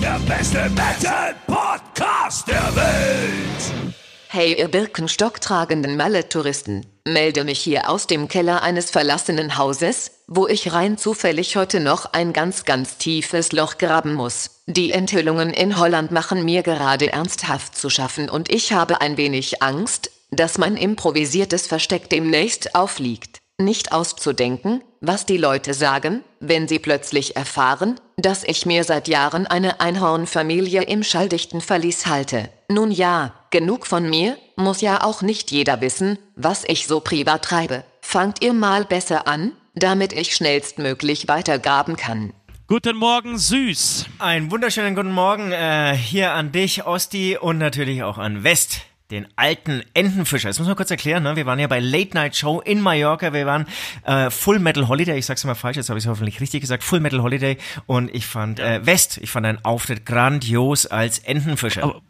der beste Metal-Podcast der Welt. Hey, ihr Birkenstock-tragenden Mallet-Touristen, melde mich hier aus dem Keller eines verlassenen Hauses, wo ich rein zufällig heute noch ein ganz, ganz tiefes Loch graben muss. Die Enthüllungen in Holland machen mir gerade ernsthaft zu schaffen und ich habe ein wenig Angst, dass mein improvisiertes Versteck demnächst aufliegt. Nicht auszudenken, was die Leute sagen, wenn sie plötzlich erfahren, dass ich mir seit Jahren eine Einhornfamilie im schalldichten Verlies halte. Nun ja, genug von mir, muss ja auch nicht jeder wissen, was ich so privat treibe. Fangt ihr mal besser an, damit ich schnellstmöglich weitergraben kann. Guten Morgen, Süß. Einen wunderschönen guten Morgen äh, hier an dich, Osti, und natürlich auch an West den alten Entenfischer. Das muss man kurz erklären. Ne? Wir waren ja bei Late Night Show in Mallorca. Wir waren äh, Full Metal Holiday. Ich sag's mal falsch, jetzt habe ich es hoffentlich richtig gesagt. Full Metal Holiday. Und ich fand äh, West, ich fand deinen Auftritt grandios als Entenfischer. Aber,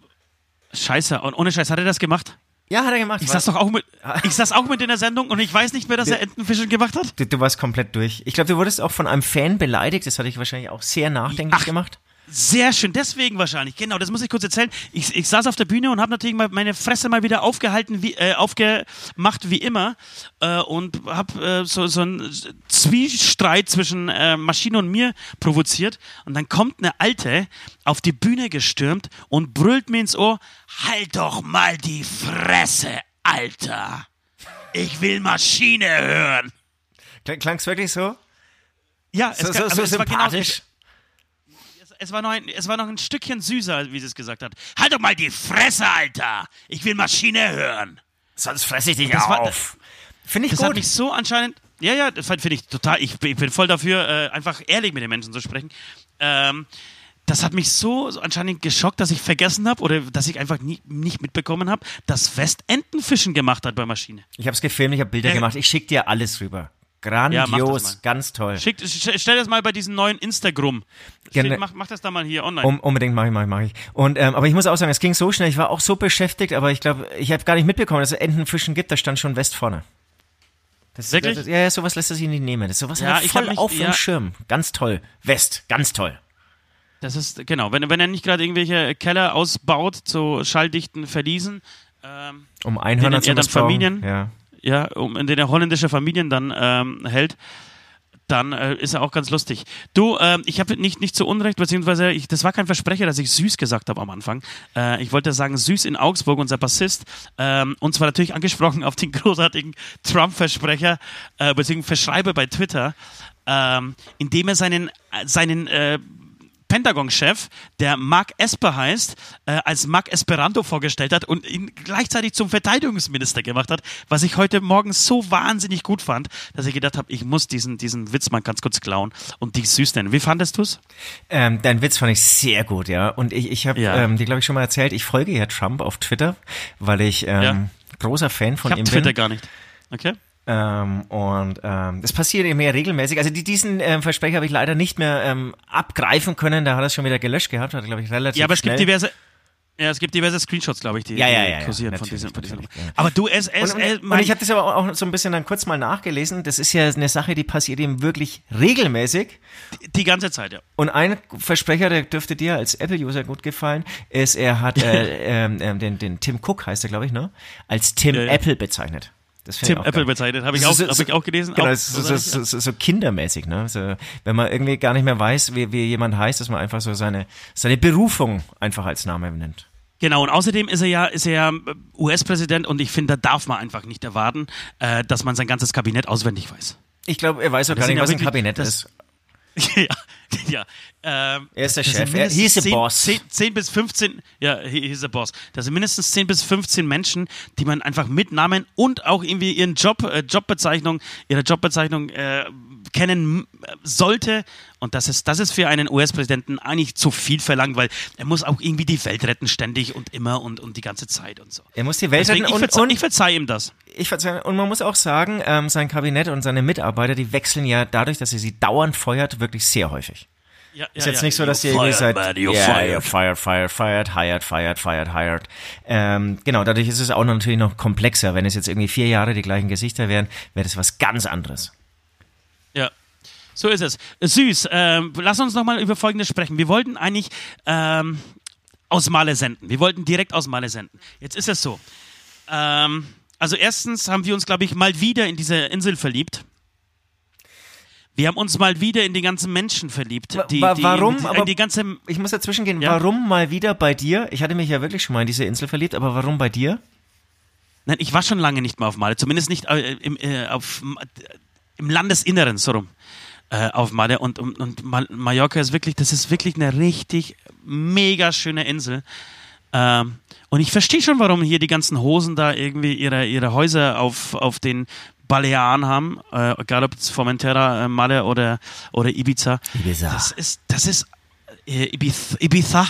scheiße, und ohne Scheiß, hat er das gemacht? ja, hat er gemacht. Ich saß doch auch mit, ich saß auch mit in der Sendung und ich weiß nicht mehr, dass er Entenfischen gemacht hat. Du, du warst komplett durch. Ich glaube, du wurdest auch von einem Fan beleidigt. Das hat dich wahrscheinlich auch sehr nachdenklich Ach. gemacht. Sehr schön, deswegen wahrscheinlich. Genau, das muss ich kurz erzählen. Ich, ich saß auf der Bühne und habe natürlich mal meine Fresse mal wieder aufgehalten, wie, äh, aufgemacht wie immer äh, und habe äh, so, so einen Zwiestreit zwischen äh, Maschine und mir provoziert. Und dann kommt eine Alte auf die Bühne gestürmt und brüllt mir ins Ohr: Halt doch mal die Fresse, Alter! Ich will Maschine hören. Klang- Klang's wirklich so? Ja, es, So, so, so es war genau sympathisch. Es war, noch ein, es war noch ein Stückchen süßer, wie sie es gesagt hat. Halt doch mal die Fresse, Alter! Ich will Maschine hören! Sonst fresse ich dich Das auf. Finde ich Das hat gut. mich so anscheinend. Ja, ja, das finde ich total. Ich, bin- ich bin voll dafür, äh, einfach ehrlich mit den Menschen zu sprechen. Ähm, das hat mich so, so anscheinend geschockt, dass ich vergessen habe oder dass ich einfach nie, nicht mitbekommen habe, dass West Entenfischen gemacht hat bei Maschine. Ich habe es gefilmt, ich habe Bilder Ja. gemacht. Ich schick dir alles rüber. Ja, mach Grandios, mal. ganz toll. Schickt, st- stell das mal bei diesem neuen Instagram. Gerne. Steht, mach, mach das da mal hier online. Um, unbedingt mache ich, mache ich, mache ich. Und ähm, aber ich muss auch sagen, es ging so schnell. Ich war auch so beschäftigt, aber ich glaube, ich habe gar nicht mitbekommen, dass es Entenfischen gibt. Da stand schon West vorne. Das, Wirklich? Das, ja, ja, sowas lässt er sich nicht nehmen. Das, sowas Ja, hat er voll mich- auf ja. dem Schirm. Ganz toll. West, ganz toll. Das ist, genau, wenn, wenn er nicht gerade irgendwelche Keller ausbaut zu schalldichten Verliesen, ähm, Um Einhörner zu dann. Familien- Ja. Ja, in denen er holländische Familien dann ähm, hält, dann äh, ist er auch ganz lustig. Du, ähm, ich habe nicht, nicht zu Unrecht, beziehungsweise ich, das war kein Versprecher, dass ich süß gesagt habe am Anfang. Äh, ich wollte sagen, süß in Augsburg, unser Bassist, ähm, und zwar natürlich angesprochen auf den großartigen Trump-Versprecher, äh, beziehungsweise Verschreiber bei Twitter, ähm, indem er seinen, äh, seinen äh, Pentagon-Chef, der Mark Esper heißt, äh, als Mark Esperanto vorgestellt hat und ihn gleichzeitig zum Verteidigungsminister gemacht hat, was ich heute Morgen so wahnsinnig gut fand, dass ich gedacht habe, ich muss diesen, diesen Witz mal ganz kurz klauen und dich süß nennen. Wie fandest du's? Ähm, dein Witz fand ich sehr gut, ja. Und ich, ich habe Ja. ähm, dir, glaube ich, schon mal erzählt, ich folge ja Trump auf Twitter, weil ich ähm, Ja. großer Fan von Ich ihm Twitter bin. gar nicht. Okay? Ähm, und ähm, das passiert eben mehr regelmäßig. Also die, diesen ähm, Versprecher habe ich leider nicht mehr ähm, abgreifen können. Da hat er es schon wieder gelöscht gehabt, hat glaube ich relativ Ja, aber es schnell. gibt diverse. Ja, es gibt diverse Screenshots, glaube ich, die, Ja, ja, die ja, kursieren von diesem. Von diesem. Aber du, es, es, und, und, und ich habe das aber auch so ein bisschen dann kurz mal nachgelesen. Das ist ja eine Sache, die passiert ihm wirklich regelmäßig. die ganze Zeit, ja. Und ein Versprecher, der dürfte dir als Apple-User gut gefallen, ist, er hat äh, ähm, ähm, den, den Tim Cook, heißt er, glaube ich, ne? Als Tim. Apple bezeichnet. Ich Tim Apple bezeichnet, habe ich, So- auch, so- hab ich auch gelesen. Genau, auch, das ist so, so, so, kindermäßig, ne? So, wenn man irgendwie gar nicht mehr weiß, wie, wie jemand heißt, dass man einfach so seine, seine Berufung einfach als Name nennt. Genau, und außerdem ist er ja, ist er ja US-Präsident und ich finde, da darf man einfach nicht erwarten, äh, dass man sein ganzes Kabinett auswendig weiß. Ich glaube, er weiß auch Das gar nicht, ja was ein wirklich- Kabinett das- ist. ja, ja. Ähm, Er ist der Chef. Er- the 10, boss. 10, 10 bis 15, ja, he, he's the boss. Das sind mindestens 10 bis 15 Menschen, die man einfach mit Namen und auch irgendwie ihren Job, äh, Jobbezeichnung, ihre Jobbezeichnung äh, kennen sollte. Und das ist, das ist für einen US-Präsidenten eigentlich zu viel verlangt, weil er muss auch irgendwie die Welt retten ständig und immer und, und die ganze Zeit und so. Er muss die Welt Deswegen, retten ich, und, verzeih, und ich verzeih ihm das. Ich verzeihe, und man muss auch sagen, ähm, sein Kabinett und seine Mitarbeiter, die wechseln ja dadurch, dass er sie dauernd feuert, wirklich sehr häufig. Ja, Ist ja, jetzt ja. nicht so, dass You're irgendwie seit man, you're Ja, fired. fired, fired, hired, fired, fired, hired. Ähm, genau, dadurch ist es auch natürlich noch komplexer. Wenn es jetzt irgendwie vier Jahre die gleichen Gesichter wären, wäre das was ganz anderes. Ja, so ist es. Süß, ähm, lass uns nochmal über Folgendes sprechen. Wir wollten eigentlich ähm, aus Male senden. Wir wollten direkt aus Male senden. Jetzt ist es so. Ähm, also erstens haben wir uns, glaube ich, mal wieder in diese Insel verliebt. Wir haben uns mal wieder in die ganzen Menschen verliebt. Die, die, warum? Die, Aber- die ganze, Ich muss dazwischen gehen. Ja. Warum mal wieder bei dir? Ich hatte mich ja wirklich schon mal in diese Insel verliebt, aber warum bei dir? nein, ich war schon lange nicht mehr auf Male. Zumindest nicht äh, im, äh, auf, im Landesinneren, so rum. Äh, auf Male und, und, und Ma- Mallorca ist wirklich, das ist wirklich eine richtig mega schöne Insel. Ähm, und ich verstehe schon, warum hier die ganzen Hosen da irgendwie ihre, ihre Häuser auf, auf den Balearen haben, äh, egal ob es Formentera, äh, Malle oder, oder Ibiza. Ibiza. Das ist, das ist äh, Ibiza. Ibiza.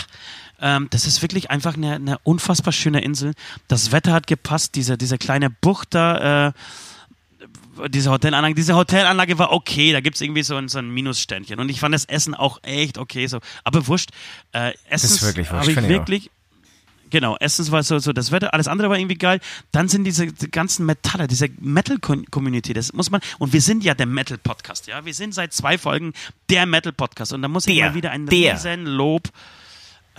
Ähm, das ist wirklich einfach eine, eine unfassbar schöne Insel. Das Wetter hat gepasst, diese, diese kleine Bucht da, äh, diese Hotelanlage, diese Hotelanlage war okay, da gibt es irgendwie so ein, so ein Minussternchen. Und ich fand das Essen auch echt okay. So. Aber wurscht. Äh, Essens wirklich wurscht, habe ich finde ich wirklich. Genau, erstens war so, so das Wetter, alles andere war irgendwie geil. Dann sind diese die ganzen Metaller, diese Metal-Community, das muss man, und wir sind ja der Metal-Podcast, ja. Wir sind seit zwei Folgen der Metal-Podcast. Und da muss ich Der, mal wieder ein der. riesen Lob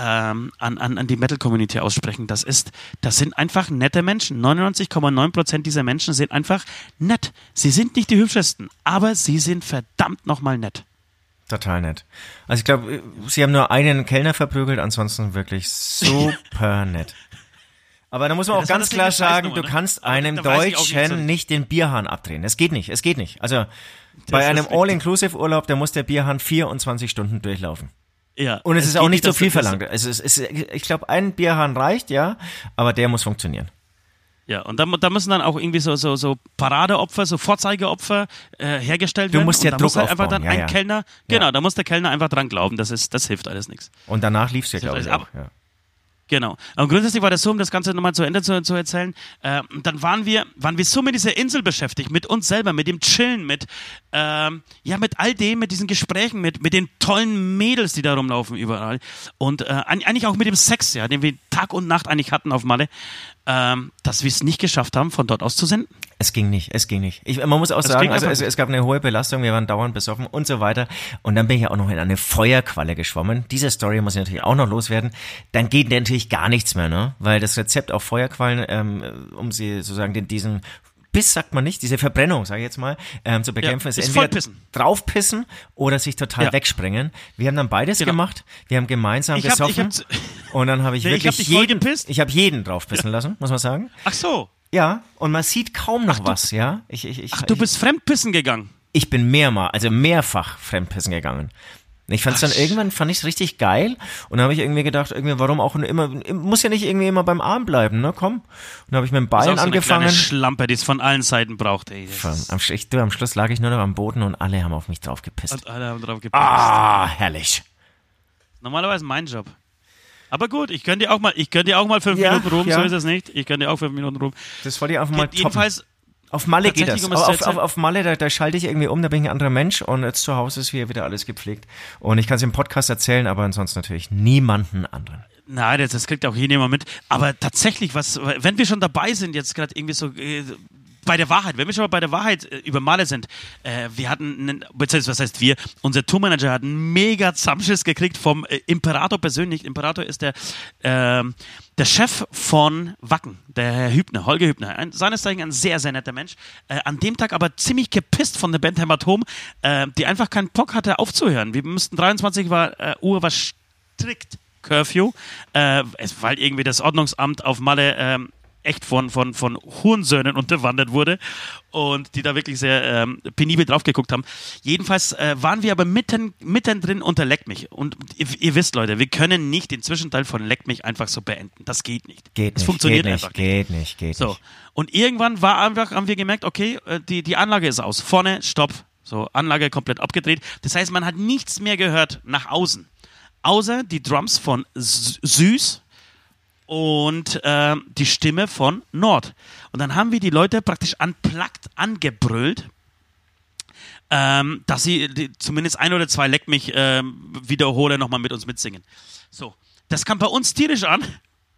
ähm, an, an, an die Metal-Community aussprechen. Das ist, das sind einfach nette Menschen. 99,9% dieser Menschen sind einfach nett. Sie sind nicht die hübschesten, aber sie sind verdammt nochmal nett. Total nett. Also ich glaube, sie haben nur einen Kellner verprügelt, ansonsten wirklich super nett. Aber da muss man Ja, auch das ganz das klar sagen, du ne? kannst einem da Deutschen nicht den Bierhahn abdrehen. Das geht nicht, es geht nicht. Also bei ist einem. All-Inclusive-Urlaub, da muss der Bierhahn 24 Stunden durchlaufen. Ja. Und es, ist geht auch nicht so viel verlangt. Es ist, es ist, ich glaube, ein Bierhahn reicht, ja, aber der muss funktionieren. Ja, und da, da müssen dann auch irgendwie so, so, so Paradeopfer, so Vorzeigeopfer äh, hergestellt Du werden. musst und ja Druck muss halt einfach dann ja, ein ja. Kellner, genau, da muss der Kellner einfach dran glauben, das, ist, das hilft alles nichts. Und danach lief's ja, glaube ich, aber- auch. Ja. Genau. Aber grundsätzlich war das so, um das Ganze nochmal zu Ende zu, zu erzählen. Äh, und dann waren wir, waren wir so mit dieser Insel beschäftigt, mit uns selber, mit dem Chillen, mit, ähm, ja, mit all dem, mit diesen Gesprächen, mit, mit den tollen Mädels, die da rumlaufen überall. Und äh, eig- eigentlich auch mit dem Sex, ja, den wir Tag und Nacht eigentlich hatten auf Malle, ähm, dass wir es nicht geschafft haben, von dort aus zu senden. Es ging nicht, es ging nicht. Ich, man muss auch Es sagen, also es, es gab eine hohe Belastung, wir waren dauernd besoffen und so weiter. Und dann bin ich ja auch noch in eine Feuerqualle geschwommen. Diese Story muss ich natürlich auch noch loswerden. Dann geht natürlich gar nichts mehr, ne? Weil das Rezept auf Feuerquallen, ähm, um sie sozusagen den, diesen Biss sagt man nicht, diese Verbrennung, sage ich jetzt mal, ähm, zu bekämpfen, ist, ist entweder vollpissen. draufpissen oder sich total Ja. wegsprengen. Wir haben dann beides Genau. gemacht. Wir haben gemeinsam Ich hab- ich gesoffen. hab- und dann habe ich Nee, ich wirklich hab dich voll jeden, ich habe jeden draufpissen lassen, muss man sagen. Ach so. Ja, und man sieht kaum noch was, ja. Ich, ich, ich, Ach, du ich, bist fremdpissen gegangen. ich bin mehrmal, also mehrfach fremdpissen gegangen. Ich fand es dann Ach, irgendwann fand ich es richtig geil und dann habe ich irgendwie gedacht, irgendwie warum auch immer muss ja nicht irgendwie immer beim Arm bleiben, ne? Komm. Und dann habe ich mit dem Bein so eine angefangen. kleine Schlampe, die es von allen Seiten braucht. Ey. Am, Sch- du, am Schluss lag ich nur noch am Boden und alle haben auf mich drauf gepisst. Und alle haben drauf gepisst. Ah, herrlich. Normalerweise mein Job. Aber gut, ich gönn dir auch mal, ich gönn dir auch mal fünf Ja, Minuten rum, ja. so ist es nicht. Ich gönn dir auch fünf Minuten rum. Das wollte ich einfach mal toppen. Jedenfalls, Auf Malle geht das. Um zu auf, auf, auf Malle, da, da schalte ich irgendwie um, da bin ich ein anderer Mensch und jetzt zu Hause ist hier wieder alles gepflegt. Und ich kann es im Podcast erzählen, aber ansonsten natürlich niemanden anderen. nein, das, das kriegt auch hier niemand mit. Aber tatsächlich, was, wenn wir schon dabei sind, jetzt gerade irgendwie so äh, bei der Wahrheit, wenn wir schon mal bei der Wahrheit äh, über Male sind, äh, wir hatten, einen, beziehungsweise was heißt wir, unser Tourmanager hat einen mega Zamschiss gekriegt vom äh, Imperator persönlich. Imperator ist der, ähm, der Chef von Wacken, der Herr Hübner, Holger Hübner. Ein, seines Zeichen ein sehr, sehr netter Mensch. Äh, an dem Tag aber ziemlich gepisst von der Band Hämatom, die einfach keinen Bock hatte aufzuhören. Wir mussten 23 war, äh, Uhr war strikt Curfew, äh, weil irgendwie das Ordnungsamt auf Malle ähm, echt von, von, von Hurensöhnen unterwandert wurde und die da wirklich sehr ähm, penibel drauf geguckt haben. Jedenfalls äh, waren wir aber mitten, mittendrin unter Leck mich. Und ihr, ihr, wisst, Leute, wir können nicht den Zwischenteil von Leck mich einfach so beenden. Das geht nicht. Geht das nicht. funktioniert geht einfach nicht. Geht nicht, geht so. nicht. Und irgendwann war einfach, haben wir gemerkt, okay, äh, die, die Anlage ist aus. Vorne, Stopp. So, Anlage komplett abgedreht. Das heißt, man hat nichts mehr gehört nach außen. Außer die Drums von Süß und äh, die Stimme von Nord. Und dann haben wir die Leute praktisch unplugged angebrüllt, ähm, dass sie die, zumindest ein oder zwei Leck mich äh, wiederhole nochmal mit uns mitsingen. So, das kam bei uns tierisch an,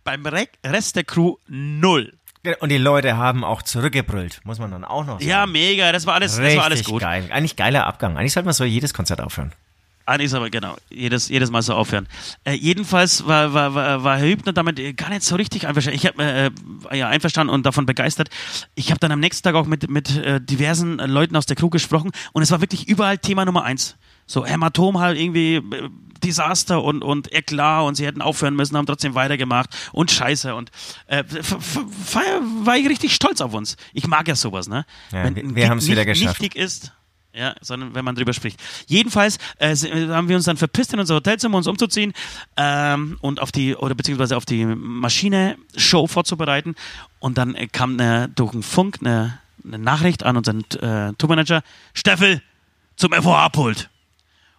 beim Rest der Crew null. Und die Leute haben auch zurückgebrüllt, muss man dann auch noch sagen. Ja, mega, das war alles, das war alles gut. geil. Eigentlich geiler Abgang. Eigentlich sollte man so jedes Konzert aufhören. Eigentlich aber genau, jedes, jedes Mal so aufhören. Äh, jedenfalls war, war, war, war Herr Hübner damit gar nicht so richtig einverstanden. Ich habe äh, ja einverstanden und davon begeistert. Ich habe dann am nächsten Tag auch mit, mit äh, diversen Leuten aus der Crew gesprochen und es war wirklich überall Thema Nummer eins. So Hämatom halt irgendwie äh, Desaster und, und Eklat und sie hätten aufhören müssen, haben trotzdem weitergemacht und Scheiße und äh, war ich richtig stolz auf uns. Ich mag ja sowas, ne? Ja, Wenn wir, wir haben es wieder geschafft. Wichtig ist, ja, sondern wenn man drüber spricht. Jedenfalls äh, haben wir uns dann verpisst in unser Hotelzimmer, uns umzuziehen ähm, und auf die, oder beziehungsweise auf die Maschine-Show vorzubereiten. Und dann äh, kam eine, durch den Funk eine, eine Nachricht an unseren äh, Tourmanager, Steffel, zum FOH-Pult.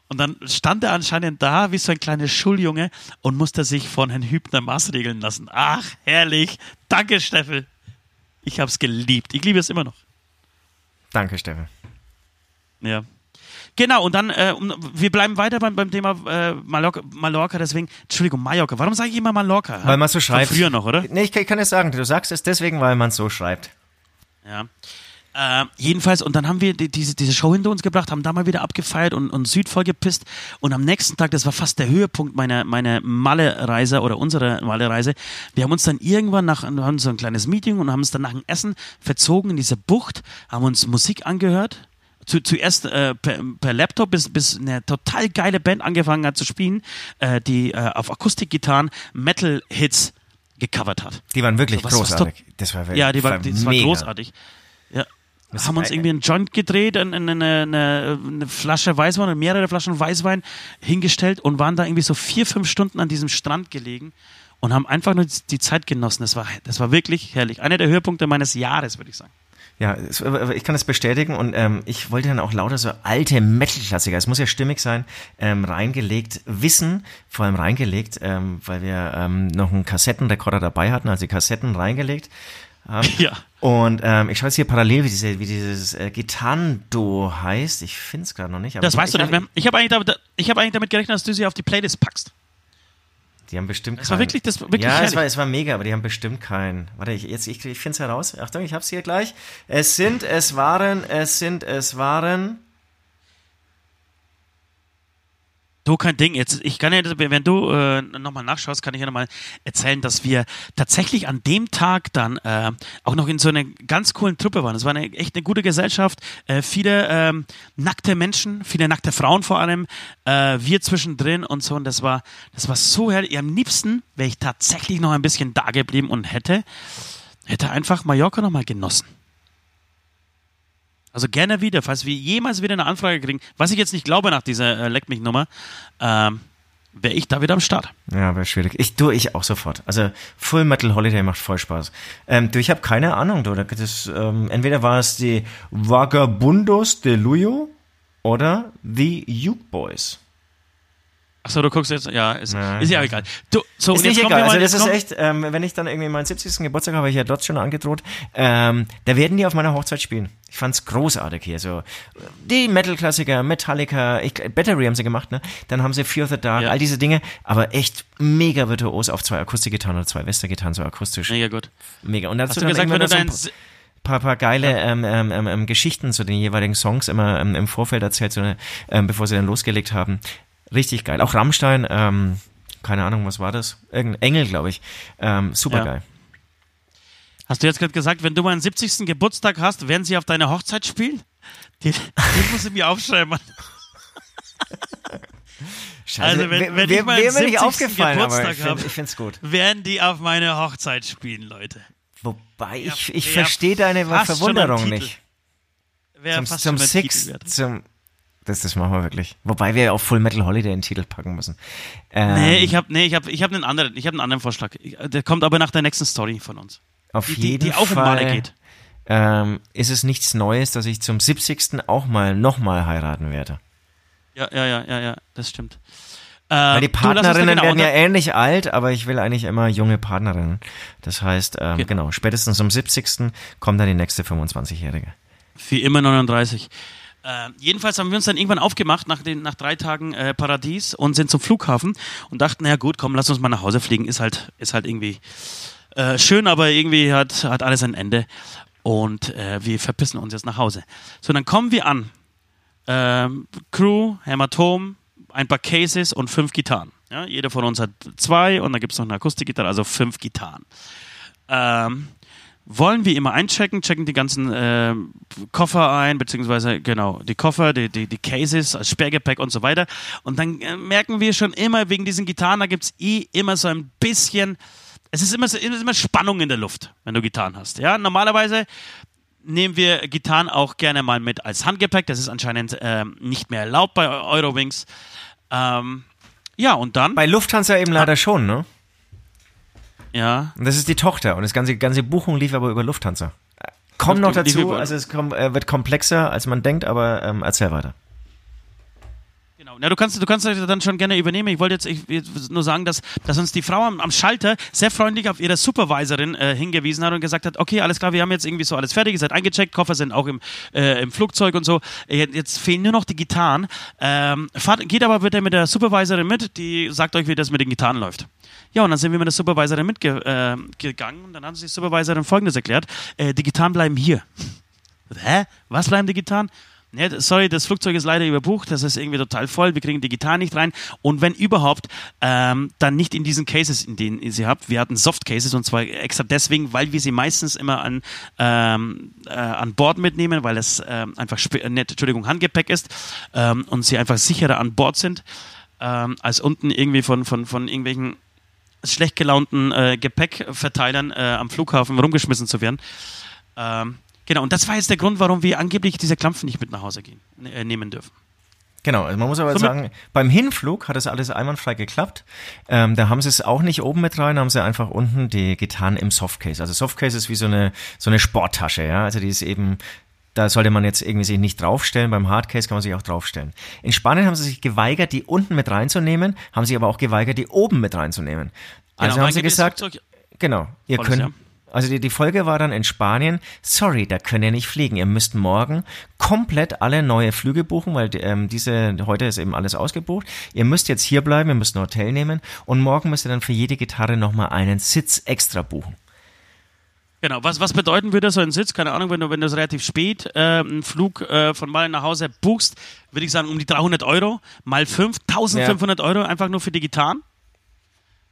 Und dann stand er anscheinend da wie so ein kleiner Schuljunge und musste sich von Herrn Hübner maßregeln lassen. Ach, herrlich. Danke, Steffel. Ich hab's geliebt. Ich liebe es immer noch. Danke, Steffel. Ja. Genau, und dann, äh, wir bleiben weiter beim, beim Thema äh, Mallorca, Mallorca, deswegen, Entschuldigung, Mallorca. Warum sage ich immer Mallorca? Weil man so schreibt. Von früher noch, oder? Nee, ich, ich kann es sagen, du sagst es deswegen, weil man so schreibt. Ja. Äh, jedenfalls, und dann haben wir die, diese, diese Show hinter uns gebracht, haben da mal wieder abgefeiert und, und Süd voll gepisst. Und am nächsten Tag, das war fast der Höhepunkt meiner, meiner Malle-Reise oder unserer Malle-Reise, wir haben uns dann irgendwann nach, haben so ein kleines Meeting und haben uns dann nach dem Essen verzogen in diese Bucht, haben uns Musik angehört zu, zuerst äh, per, per, Laptop, bis, bis eine total geile Band angefangen hat zu spielen, äh, die äh, auf Akustikgitarren Metal-Hits gecovert hat. Die waren wirklich also, großartig. Das war, ja, die war, das war großartig. Ja. Wir haben uns irgendwie einen Joint gedreht, eine, eine, eine, eine Flasche Weißwein oder mehrere Flaschen Weißwein hingestellt und waren da irgendwie so vier, fünf Stunden an diesem Strand gelegen und haben einfach nur die Zeit genossen. Das war, das war wirklich herrlich. Einer der Höhepunkte meines Jahres, würde ich sagen. Ja, ich kann das bestätigen und ähm, ich wollte dann auch lauter so alte Metal-Klassiker, es muss ja stimmig sein, ähm, reingelegt, Wissen vor allem reingelegt, ähm, weil wir ähm, noch einen Kassettenrekorder dabei hatten, also die Kassetten reingelegt. Ähm, ja. Und ähm, ich schaue jetzt hier parallel, wie, diese, wie dieses äh, Gitarrendo heißt. Ich finde es gerade noch nicht. das weißt ich, du nicht mehr. Ich habe eigentlich, damit, hab eigentlich damit gerechnet, dass du sie auf die Playlist packst. Die haben bestimmt Das war wirklich, das wirklich Ja, es war, es war mega, aber die haben bestimmt keinen. Warte, ich, jetzt, ich, ich finde es heraus. Achtung, ich hab's hier gleich. Es sind, es waren, es sind, es waren. Du, kein Ding. Jetzt, ich kann ja, wenn du äh, nochmal nachschaust, kann ich ja nochmal erzählen, dass wir tatsächlich an dem Tag dann äh, auch noch in so einer ganz coolen Truppe waren. Es war eine, echt eine gute Gesellschaft. Äh, viele ähm, nackte Menschen, viele nackte Frauen vor allem. Äh, wir zwischendrin und so. Und das war, das war so herrlich. Am liebsten wäre ich tatsächlich noch ein bisschen da geblieben und hätte, hätte einfach Mallorca nochmal genossen. Also gerne wieder, falls wir jemals wieder eine Anfrage kriegen, was ich jetzt nicht glaube nach dieser äh, Leck mich Nummer, ähm, wäre ich da wieder am Start. Ja, wäre schwierig. Ich tue ich auch sofort. Also Full Metal Holiday macht voll Spaß. Ähm, du, ich habe keine Ahnung, du. Das, ähm, entweder war es die Vagabundos de Luyo oder The Uke Boys. Achso, du guckst jetzt, ja, ist, ja, ist ja egal. Du, so, ist nicht egal. Also das ist echt, ähm, wenn ich dann irgendwie meinen 70. Geburtstag habe, ich ja dort schon angedroht, ähm, da werden die auf meiner Hochzeit spielen. Ich fand's großartig hier. So die Metal-Klassiker, Metallica, ich, Battery haben sie gemacht, ne? Dann haben sie Fear of the Dark, ja. all diese Dinge, aber echt mega virtuos auf zwei Akustikgitarren oder zwei Westergitarren, so akustisch. Mega gut. Mega. Und dazu Hast du gesagt, wenn du dein so paar, paar geile ja. ähm, ähm, ähm, ähm, Geschichten zu den jeweiligen Songs immer ähm, im Vorfeld erzählt, so, ähm, bevor sie dann losgelegt haben. Richtig geil. Auch Rammstein, ähm, keine Ahnung, was war das? Irgendein Engel, glaube ich. Ähm, super ja. geil. Hast du jetzt gerade gesagt, wenn du meinen 70. Geburtstag hast, werden sie auf deine Hochzeit spielen? Den, den musst du mir aufschreiben. Scheiße, also wenn, wenn ich meinen 70. Geburtstag habe, ich finde es gut. Werden die auf meine Hochzeit spielen, Leute. Wobei Ja, ich, ich wär verstehe deine Verwunderung nicht. Wäre Zum, zum schon ein Six, Titel wert. zum. Das, das machen wir wirklich. Wobei wir auf Full Metal Holiday einen Titel packen müssen. Ähm, Nee, ich habe nee, ich hab, ich hab einen anderen, ich hab einen anderen Vorschlag. Ich, der kommt aber nach der nächsten Story von uns. auf Die, jeden die, die auch Fall Male geht. Ähm, ist es nichts Neues, dass ich zum 70. auch mal nochmal heiraten werde. Ja, ja, ja, ja, ja, das stimmt. Weil die Ähm, da Partnerinnen genau werden ja ähnlich alt, aber ich will eigentlich immer junge Partnerinnen. Das heißt, ähm, Ge- genau, spätestens zum 70. kommt dann die nächste 25-Jährige. Wie immer 39. Äh, jedenfalls haben wir uns dann irgendwann aufgemacht nach, den, nach drei Tagen äh, Paradies und sind zum Flughafen und dachten, na gut, komm, lass uns mal nach Hause fliegen. Ist halt, ist halt irgendwie äh, schön, aber irgendwie hat, hat alles ein Ende. Und äh, wir verpissen uns jetzt nach Hause. So, dann kommen wir an. Ähm, Crew, Hämatom, ein paar Cases und fünf Gitarren. Ja, jeder von uns hat zwei und dann gibt es noch eine Akustikgitarre, also fünf Gitarren. Ähm, wollen wir immer einchecken, checken die ganzen ähm, Koffer ein, beziehungsweise genau, die Koffer, die, die, die Cases, als Sperrgepäck und so weiter. Und dann äh, merken wir schon immer, wegen diesen Gitarren, da gibt es eh immer so ein bisschen, es ist immer, so, immer Spannung in der Luft, wenn du Gitarren hast. Ja, normalerweise nehmen wir Gitarren auch gerne mal mit als Handgepäck. Das ist anscheinend ähm, nicht mehr erlaubt bei Eurowings. Ähm, ja, und dann, Bei Lufthansa eben leider schon, ne? Ja, Und das ist die Tochter und das ganze, ganze Buchung lief aber über Lufthansa. Kommt noch dazu, also es kommt, äh, wird komplexer, als man denkt, aber ähm, erzähl weiter. Genau. Ja, du kannst, du kannst das dann schon gerne übernehmen. Ich wollte jetzt ich, nur sagen, dass, dass uns die Frau am, am Schalter sehr freundlich auf ihre Supervisorin äh, hingewiesen hat und gesagt hat, okay, alles klar, wir haben jetzt irgendwie so alles fertig, ihr seid eingecheckt, Koffer sind auch im, äh, im Flugzeug und so. Äh, Jetzt fehlen nur noch die Gitarren. Ähm, fahrt, geht aber bitte mit der Supervisorin mit, die sagt euch, wie das mit den Gitarren läuft. Ja, und dann sind wir mit der Supervisorin mitgegangen äh, und dann hat uns die Supervisorin folgendes erklärt, äh, die bleiben hier. Hä? Was bleiben die? Nee, sorry, das Flugzeug ist leider überbucht, das ist irgendwie total voll, wir kriegen die nicht rein und wenn überhaupt, ähm, dann nicht in diesen Cases, in denen ihr sie habt. Wir hatten Soft Cases und zwar extra deswegen, weil wir sie meistens immer an, ähm, äh, an Bord mitnehmen, weil es ähm, einfach, äh, nicht, Entschuldigung, Handgepäck ist ähm, und sie einfach sicherer an Bord sind, ähm, als unten irgendwie von, von, von irgendwelchen schlecht gelaunten äh, Gepäckverteilern äh, am Flughafen rumgeschmissen zu werden. Ähm, genau, und das war jetzt der Grund, warum wir angeblich diese Klampfen nicht mit nach Hause gehen, äh, nehmen dürfen. Genau, also man muss aber Somit- sagen, beim Hinflug hat das alles einwandfrei geklappt. Ähm, da haben sie es auch nicht oben mit rein, haben sie einfach unten die Gitarren im Softcase. Also Softcase ist wie so eine, so eine Sporttasche, ja. Also die ist eben, da sollte man jetzt irgendwie sich nicht draufstellen. Beim Hardcase kann man sich auch draufstellen. In Spanien haben sie sich geweigert, die unten mit reinzunehmen, haben sie aber auch geweigert, die oben mit reinzunehmen. Also Genau, haben sie gesagt, Genau, ihr Volles könnt. Jahr. Also die, die Folge war dann in Spanien, sorry, da könnt ihr nicht fliegen. Ihr müsst morgen komplett alle neue Flüge buchen, weil ähm, diese, heute ist eben alles ausgebucht. Ihr müsst jetzt hier bleiben, ihr müsst ein Hotel nehmen und morgen müsst ihr dann für jede Gitarre nochmal einen Sitz extra buchen. Genau, was, was bedeuten würde so ein Sitz? Keine Ahnung, wenn du, wenn du relativ spät äh, einen Flug äh, von Malen nach Hause buchst, würde ich sagen um die 300 Euro mal 5, 1500 Euro einfach nur für die Gitarren.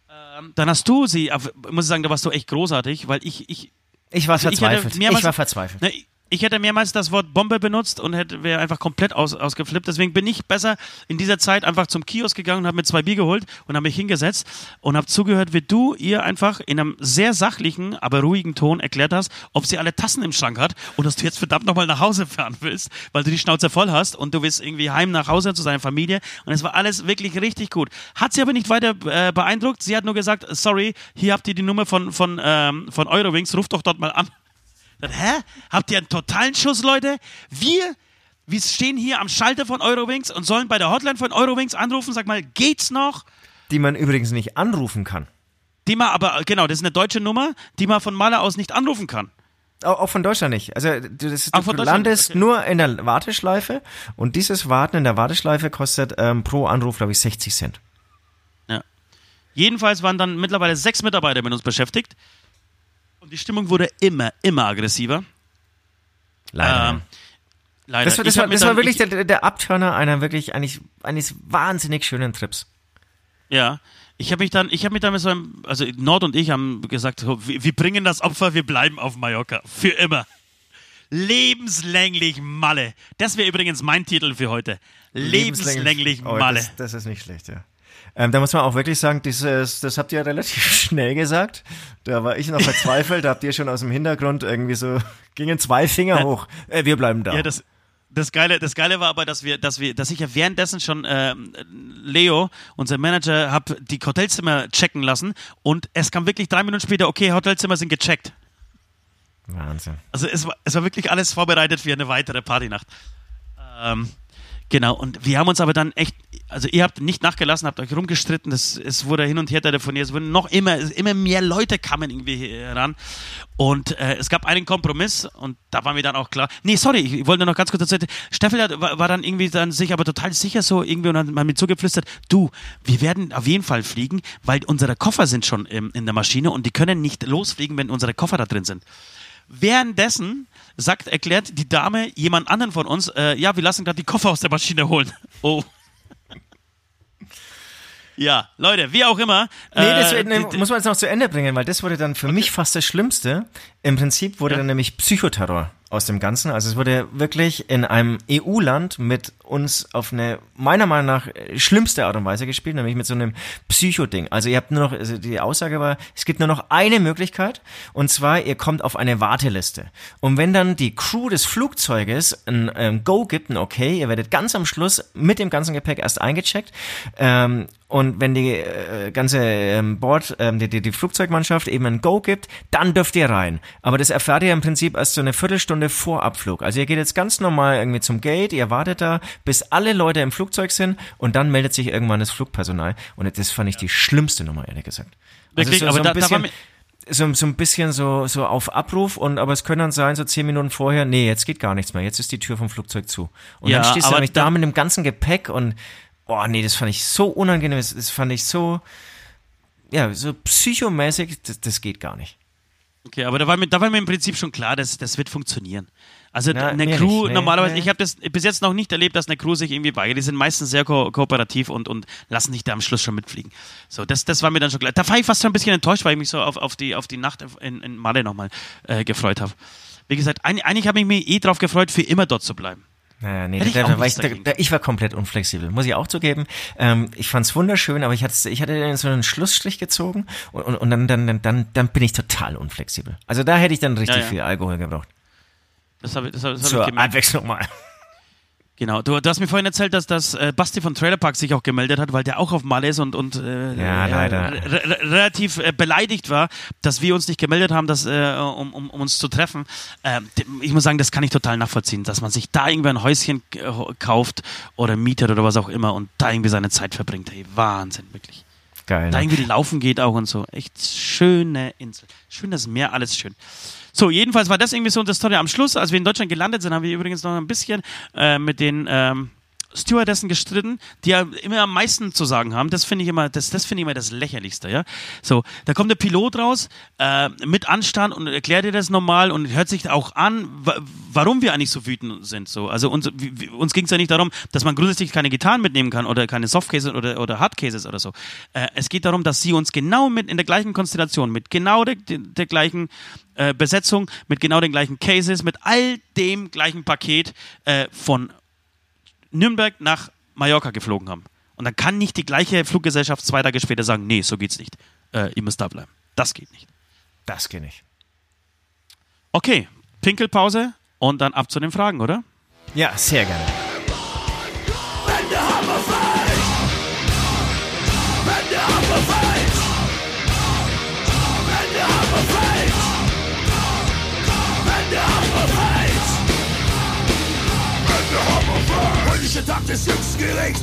Ähm, dann hast du sie, auf- ich muss sagen, da warst du echt großartig, weil ich, ich, Ich war Also ich verzweifelt. Ich, mehrmals- war verzweifelt. Ne, ich hätte mehrmals das Wort Bombe benutzt und hätte wäre einfach komplett aus, ausgeflippt. Deswegen bin ich besser in dieser Zeit einfach zum Kiosk gegangen und habe mir zwei Bier geholt und habe mich hingesetzt und habe zugehört, wie du ihr einfach in einem sehr sachlichen, aber ruhigen Ton erklärt hast, ob sie alle Tassen im Schrank hat und dass du jetzt verdammt nochmal nach Hause fahren willst, weil du die Schnauze voll hast und du willst irgendwie heim nach Hause zu seiner Familie. Und es war alles wirklich richtig gut. Hat sie aber nicht weiter äh, beeindruckt. Sie hat nur gesagt, sorry, hier habt ihr die Nummer von, von, ähm, von Eurowings, ruft doch dort mal an. Hä? Habt ihr einen totalen Schuss, Leute? Wir, wir stehen hier am Schalter von Eurowings und sollen bei der Hotline von Eurowings anrufen. Sag mal, geht's noch? Die man übrigens nicht anrufen kann. Die man aber, genau, das ist eine deutsche Nummer, die man von Maler aus nicht anrufen kann. Auch, von Deutschland nicht. Also du, das, du landest okay. nur in der Warteschleife und dieses Warten in der Warteschleife kostet ähm, pro Anruf, glaube ich, 60 Cent. Ja. Jedenfalls waren dann mittlerweile sechs Mitarbeiter mit uns beschäftigt. Die Stimmung wurde immer, immer aggressiver. Leider. Ähm, leider. Das war, das war, das war wirklich ich, der, der Abturner einer wirklich eigentlich eines wahnsinnig schönen Trips. Ja. Ich habe mich dann, ich habe mich dann mit so einem, also Nord und ich haben gesagt, wir, wir bringen das Opfer, wir bleiben auf Mallorca. Für immer. Lebenslänglich Malle. Das wäre übrigens mein Titel für heute. Lebenslänglich Oh, Malle. das, das ist nicht schlecht, ja. Ähm, da muss man auch wirklich sagen, dieses, das habt ihr relativ schnell gesagt. Da war ich noch verzweifelt, da habt ihr schon aus dem Hintergrund irgendwie so, gingen zwei Finger ja. hoch. Äh, wir bleiben da. Ja, das, das Geile, das Geile war aber, dass wir, dass wir, dass ich ja währenddessen schon äh, Leo, unser Manager, hab die Hotelzimmer checken lassen und es kam wirklich drei Minuten später, okay, Hotelzimmer sind gecheckt. Wahnsinn. Also es war, es war wirklich alles vorbereitet für eine weitere Partynacht. Ähm, Genau, und wir haben uns aber dann echt, also ihr habt nicht nachgelassen, habt euch rumgestritten, das, es wurde hin und her telefoniert, es wurden noch immer, immer mehr Leute kamen irgendwie heran. Und äh, es gab einen Kompromiss und da war mir dann auch klar, nee, sorry, ich wollte noch ganz kurz erzählen, Steffel war, war, dann irgendwie dann sich aber total sicher so irgendwie und hat mal mir zugeflüstert, du, wir werden auf jeden Fall fliegen, weil unsere Koffer sind schon im, in der Maschine und die können nicht losfliegen, wenn unsere Koffer da drin sind. Währenddessen sagt, erklärt die Dame jemand anderen von uns, äh, ja, wir lassen gerade die Koffer aus der Maschine holen. Oh. Ja, Leute, wie auch immer. Nee, das äh, ne, muss man jetzt noch zu Ende bringen, weil das wurde dann für okay. mich fast das Schlimmste. Im Prinzip wurde ja. dann nämlich Psychoterror aus dem Ganzen. Also es wurde wirklich in einem EU-Land mit uns auf eine meiner Meinung nach schlimmste Art und Weise gespielt, nämlich mit so einem Psycho-Ding. Also ihr habt nur noch, also die Aussage war, es gibt nur noch eine Möglichkeit und zwar ihr kommt auf eine Warteliste. Und wenn dann die Crew des Flugzeuges ein, ein Go gibt, ein Okay, ihr werdet ganz am Schluss mit dem ganzen Gepäck erst eingecheckt ähm, und wenn die äh, ganze ähm, Bord, ähm, die, die, die Flugzeugmannschaft eben ein Go gibt, dann dürft ihr rein. Aber das erfahrt ihr im Prinzip erst so eine Viertelstunde vor Abflug. Also ihr geht jetzt ganz normal irgendwie zum Gate, ihr wartet da, bis alle Leute im Flugzeug sind und dann meldet sich irgendwann das Flugpersonal. Und das fand ich die schlimmste Nummer, ehrlich gesagt. Also Wirklich, so, aber so da, bisschen, da war so, so ein bisschen so, so auf Abruf und aber es können dann sein, so zehn Minuten vorher, nee, jetzt geht gar nichts mehr, jetzt ist die Tür vom Flugzeug zu. Und ja, dann stehst du nämlich da mit dem ganzen Gepäck und oh nee, das fand ich so unangenehm, das, das fand ich so, ja, so psychomäßig, das, das geht gar nicht. Okay, aber da war mir, da war mir im Prinzip schon klar, dass das wird funktionieren. Also Na, eine Crew, nee, normalerweise, nee. ich habe das bis jetzt noch nicht erlebt, dass eine Crew sich irgendwie weigert. Die sind meistens sehr ko kooperativ und, und lassen sich da am Schluss schon mitfliegen. So, das, das war mir dann schon klar. Da war ich fast schon ein bisschen enttäuscht, weil ich mich so auf, auf, die, auf die Nacht in, in Male nochmal äh, gefreut habe. Wie gesagt, eigentlich habe ich mich eh drauf gefreut, für immer dort zu bleiben. Naja, nee, ich, da, war ich, da, da, ich war komplett unflexibel, muss ich auch zugeben. Ähm, ich fand's wunderschön, aber ich hatte, ich hatte so einen Schlussstrich gezogen und, und, und dann, dann, dann, dann bin ich total unflexibel. Also da hätte ich dann richtig ja, ja. viel Alkohol gebraucht. Das habe das hab, das hab Zur ich gemerkt. Abwechslung mal. Genau, du, du, hast mir vorhin erzählt, dass, dass äh, Basti von Trailer Park sich auch gemeldet hat, weil der auch auf Mal ist und, und äh, ja, leider. relativ äh, beleidigt war, dass wir uns nicht gemeldet haben, dass, äh, um, um, um uns zu treffen. Ähm, ich muss sagen, das kann ich total nachvollziehen, dass man sich da irgendwie ein Häuschen äh, kauft oder mietet oder was auch immer und da irgendwie seine Zeit verbringt. Hey, Wahnsinn, wirklich. Geil. Da ne? irgendwie laufen geht auch und so. Echt schöne Insel. Schön das Meer, alles schön. So, jedenfalls war das irgendwie so unsere Story am Schluss. Als wir in Deutschland gelandet sind, haben wir übrigens noch ein bisschen äh, mit den ähm, Stewardessen gestritten, die ja immer am meisten zu sagen haben. Das finde ich immer, das, das finde ich immer das Lächerlichste, ja. So, da kommt der Pilot raus, äh, mit Anstand und erklärt dir das normal und hört sich auch an, warum wir eigentlich so wütend sind, so. Also uns, uns ging es ja nicht darum, dass man grundsätzlich keine Gitarren mitnehmen kann oder keine Softcases oder, oder Hardcases oder so. Äh, es geht darum, dass sie uns genau mit in der gleichen Konstellation, mit genau der, der, der gleichen äh, Besetzung, mit genau den gleichen Cases, mit all dem gleichen Paket äh, von Nürnberg nach Mallorca geflogen haben. Und dann kann nicht die gleiche Fluggesellschaft zwei Tage später sagen, nee, so geht's nicht. Äh, ihr müsst da bleiben. Das geht nicht. Das geht nicht. Okay, Pinkelpause und dann ab zu den Fragen, oder? Ja, sehr gerne. Politischer Tag des jüngsten Gerichts.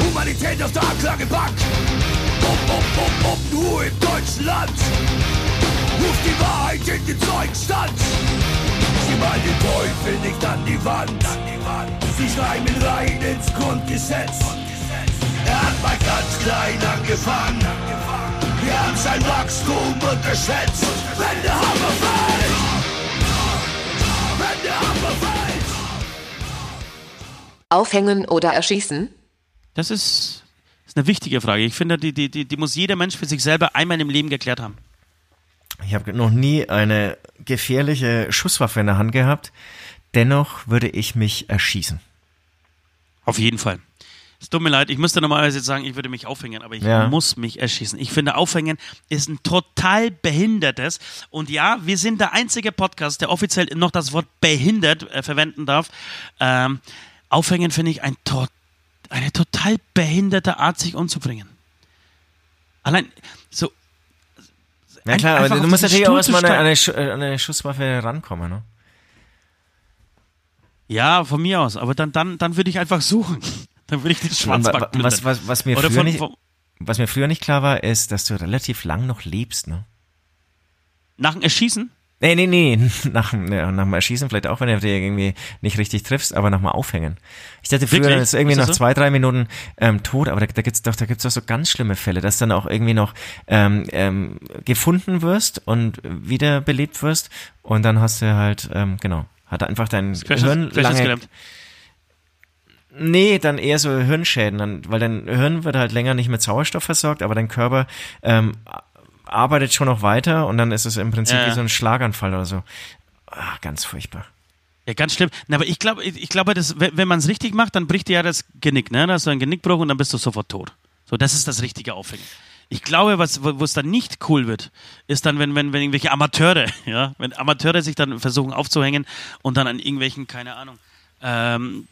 Humanität auf der Anklagebank. Ob, ob, ob, ob nur im deutschen Land. Ruft die Wahrheit in den Zeugenstand. Sie malen den Teufel nicht an die Wand. Sie schreiben rein ins Grundgesetz. Er hat mal ganz klein angefangen. Wir haben sein Wachstum unterschätzt. Wenn der Hammer fällt. Aufhängen oder erschießen? Das ist, ist eine wichtige Frage. Ich finde, die, die, die, die muss jeder Mensch für sich selber einmal im Leben geklärt haben. Ich habe noch nie eine gefährliche Schusswaffe in der Hand gehabt. Dennoch würde ich mich erschießen. Auf jeden Fall. Es tut mir leid, ich müsste normalerweise jetzt sagen, ich würde mich aufhängen, aber ich Ja. muss mich erschießen. Ich finde, Aufhängen ist ein total behindertes. Und ja, wir sind der einzige Podcast, der offiziell noch das Wort behindert äh, verwenden darf. Ähm, Aufhängen finde ich ein eine total behinderte Art, sich umzubringen. Allein so. Ja klar, aber du musst natürlich auch Stuhl erstmal an eine, eine Schusswaffe rankommen, ne? Ja, von mir aus. Aber dann, dann, dann würde ich einfach suchen. Dann würde ich den plündern. was, was, was, mir Oder früher von, nicht, was mir früher nicht klar war, ist, dass du relativ lang noch lebst, ne? nach dem Erschießen? Nee, nee, nee, nach, ja, nach dem Erschießen vielleicht auch, wenn du dich irgendwie nicht richtig triffst, aber dem Aufhängen. Ich dachte früher, Wirklich? das ist irgendwie Ist nach so? zwei, drei Minuten ähm, tot, aber da, da gibt's doch, da gibt's doch so ganz schlimme Fälle, dass dann auch irgendwie noch ähm, ähm, gefunden wirst und wiederbelebt wirst und dann hast du halt, ähm, genau, hat einfach dein Hirn lange. Nee, dann eher so Hirnschäden, dann, weil dein Hirn wird halt länger nicht mit Sauerstoff versorgt, aber dein Körper ähm, arbeitet schon noch weiter und dann ist es im Prinzip Ja, wie so ein Schlaganfall oder so. Ah, ganz furchtbar. Ja, ganz schlimm. Na, aber ich glaube, ich glaube, dass, wenn man es richtig macht, dann bricht dir ja das Genick, ne? Da hast du einen Genickbruch und dann bist du sofort tot. So, das ist das richtige Aufhängen. Ich glaube, was, wo es dann nicht cool wird, ist dann, wenn, wenn, wenn irgendwelche Amateure, ja, wenn Amateure sich dann versuchen aufzuhängen und dann an irgendwelchen, keine Ahnung, ähm,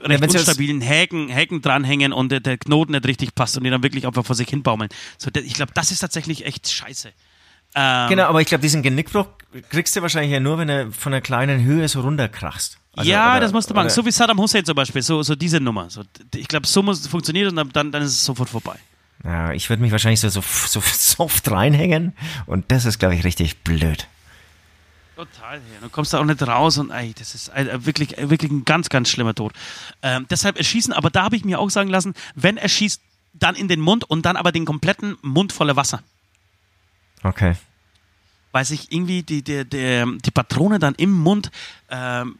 recht jetzt- unstabilen Häken, Häken dranhängen und der, der Knoten nicht richtig passt und die dann wirklich einfach vor sich hin baumeln. So, ich glaube, das ist tatsächlich echt scheiße. Ähm, Genau, aber ich glaube, diesen Genickbruch kriegst du wahrscheinlich ja nur, wenn du von einer kleinen Höhe so runterkrachst. Also, ja, oder- das musst du machen. So wie Saddam Hussein zum Beispiel, so, so diese Nummer. So, ich glaube, so muss es funktionieren und dann- dann, dann ist es sofort vorbei. Ja, ich würde mich wahrscheinlich so, so, so soft reinhängen und das ist, glaube ich, richtig blöd. Total. Ja. Du kommst da auch nicht raus und ey, das ist äh, wirklich, äh, wirklich ein ganz, ganz schlimmer Tod. Ähm, deshalb erschießen, aber da habe ich mir auch sagen lassen, wenn er schießt, dann in den Mund und dann aber den kompletten Mund voller Wasser. Okay. Weil sich irgendwie die, die, die, die Patrone dann im Mund ähm,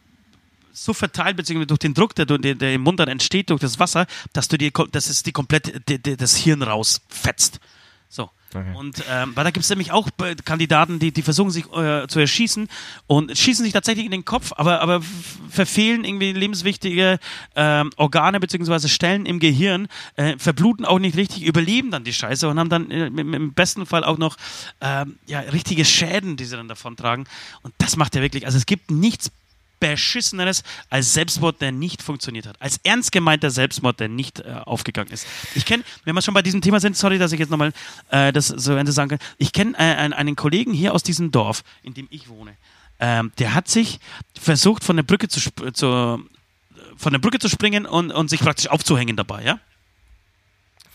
so verteilt, beziehungsweise durch den Druck, der, der, der im Mund dann entsteht, durch das Wasser, dass du dir, dass es die komplett die, die, das Hirn rausfetzt. So. Okay. Und ähm, weil da gibt es nämlich auch äh, Kandidaten, die, die versuchen sich äh, zu erschießen und schießen sich tatsächlich in den Kopf, aber, aber verfehlen irgendwie lebenswichtige ähm, Organe bzw. Stellen im Gehirn, äh, verbluten auch nicht richtig, überleben dann die Scheiße und haben dann äh, im, im besten Fall auch noch ähm, ja, richtige Schäden, die sie dann davon tragen. Und das macht ja wirklich, also es gibt nichts Beschisseneres als Selbstmord, der nicht funktioniert hat. Als ernst gemeinter Selbstmord, der nicht äh, aufgegangen ist. Ich kenne, wenn wir schon bei diesem Thema sind, sorry, dass ich jetzt nochmal äh, das so Ende sagen kann. Ich kenne äh, einen, einen Kollegen hier aus diesem Dorf, in dem ich wohne. Ähm, der hat sich versucht, von der Brücke zu, zu von der Brücke zu springen und, und sich praktisch aufzuhängen dabei, ja?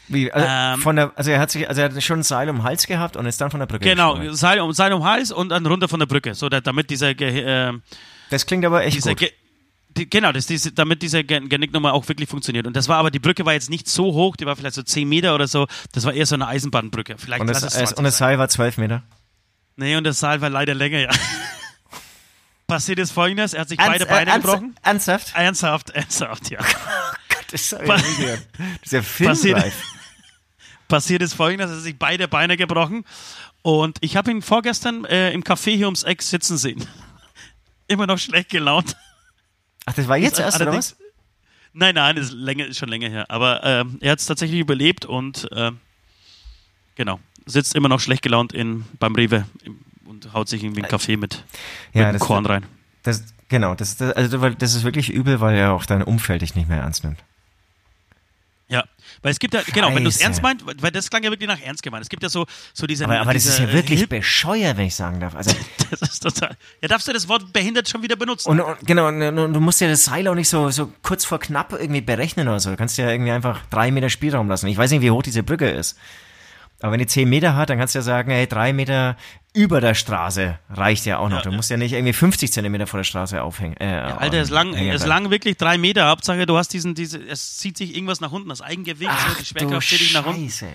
Wie, also, Ähm, von der, also er hat sich, also er hat schon ein Seil um den Hals gehabt und ist dann von der Brücke Genau, gesprungen. Seil um, Seil um Hals und dann runter von der Brücke, so da, damit dieser Ge äh, Das klingt aber echt dieser gut. Ge die, genau, das, diese, damit diese Gen- Genicknummer auch wirklich funktioniert. Und das war aber, die Brücke war jetzt nicht so hoch, die war vielleicht so 10 Meter oder so. Das war eher so eine Eisenbahnbrücke. Vielleicht Und das, es es, 20 und das. Seil war zwölf Meter. Nee, und das Seil war leider länger, ja. Passiert ist folgendes, er hat sich beide Ernst- Beine äh, ernst- gebrochen. Ernsthaft? Ernsthaft, ernsthaft, ja. Das ist ja, Pa- das ist ja Passiert- filmreif. Passiert ist folgendes, er hat sich beide Beine gebrochen. Und ich habe ihn vorgestern äh, im Café hier ums Eck sitzen sehen. Immer noch schlecht gelaunt. Ach, das war jetzt erst, oder was? Nein, nein, das ist, länger, ist schon länger her. Aber ähm, er hat es tatsächlich überlebt und ähm, genau, sitzt immer noch schlecht gelaunt in, beim Rewe und haut sich irgendwie einen Kaffee mit, Ja, mit das- Korn rein. Das, genau, das, das, also, das ist wirklich übel, weil ja auch dein Umfeld dich nicht mehr ernst nimmt. Ja, weil es gibt ja, genau, wenn du es Scheiße. ernst meinst, weil das klang ja wirklich nach ernst gemeint. Es gibt ja so, so diese. Aber, aber das diese, ist ja wirklich Hip- bescheuert, wenn ich sagen darf. Also, das ist total. Ja, darfst du das Wort behindert schon wieder benutzen? und, und genau, und, und du musst ja das Seil auch nicht so, so kurz vor knapp irgendwie berechnen oder so. Du kannst ja irgendwie einfach drei Meter Spielraum lassen. Ich weiß nicht, wie hoch diese Brücke ist. Aber wenn die zehn Meter hat, dann kannst du ja sagen, hey, drei Meter über der Straße reicht ja auch noch. Ja, du musst ja nicht irgendwie 50 Zentimeter vor der Straße aufhängen. Äh, ja, Alter, es lang, es lang wirklich drei Meter. Hauptsache, du hast diesen, diese, es zieht sich irgendwas nach unten, das Eigengewicht, so, Ach die Schwerkraft zieht dich nach unten. Scheiße, ey.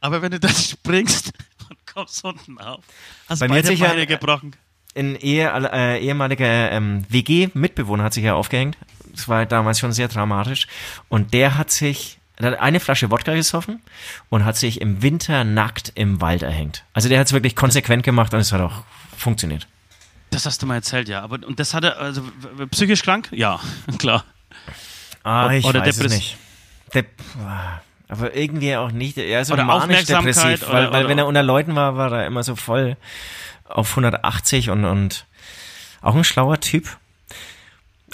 Aber wenn du dann springst und kommst unten auf, hast Bei beide Beine gebrochen. ein Ehe, äh, ehemaliger ähm, WG-Mitbewohner hat sich ja aufgehängt. Das war damals schon sehr dramatisch. Und der hat sich der hat eine Flasche Wodka gesoffen und hat sich im Winter nackt im Wald erhängt. Also der hat es wirklich konsequent gemacht und es hat auch funktioniert. Das hast du mal erzählt, ja. Aber und das hat er, also psychisch krank? Ja, klar. Ah, ich Oder weiß es nicht. Der, aber irgendwie auch nicht. Er ist Oder manisch-depressiv, Aufmerksamkeit weil, oder- weil oder- wenn er unter Leuten war, war er immer so voll auf 180 und, und auch ein schlauer Typ.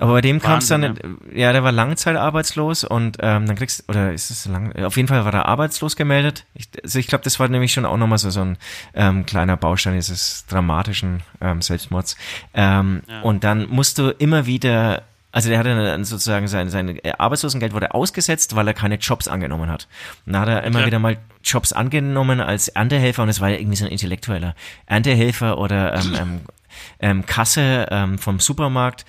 Aber bei dem kam es dann, Wahnsinn, ja, der war langzeitarbeitslos und ähm, dann kriegst oder ist es lang, auf jeden Fall war er arbeitslos gemeldet. Ich, also ich glaube, das war nämlich schon auch nochmal so, so ein ähm, kleiner Baustein dieses dramatischen ähm, Selbstmords. Ähm, Und dann musst du immer wieder, also der hatte dann sozusagen sein, sein Arbeitslosengeld wurde ausgesetzt, weil er keine Jobs angenommen hat. Und dann hat er immer Okay. wieder mal Jobs angenommen als Erntehelfer und es war ja irgendwie so ein Intellektueller Erntehelfer oder ähm, ähm, ähm, Kasse ähm, vom Supermarkt,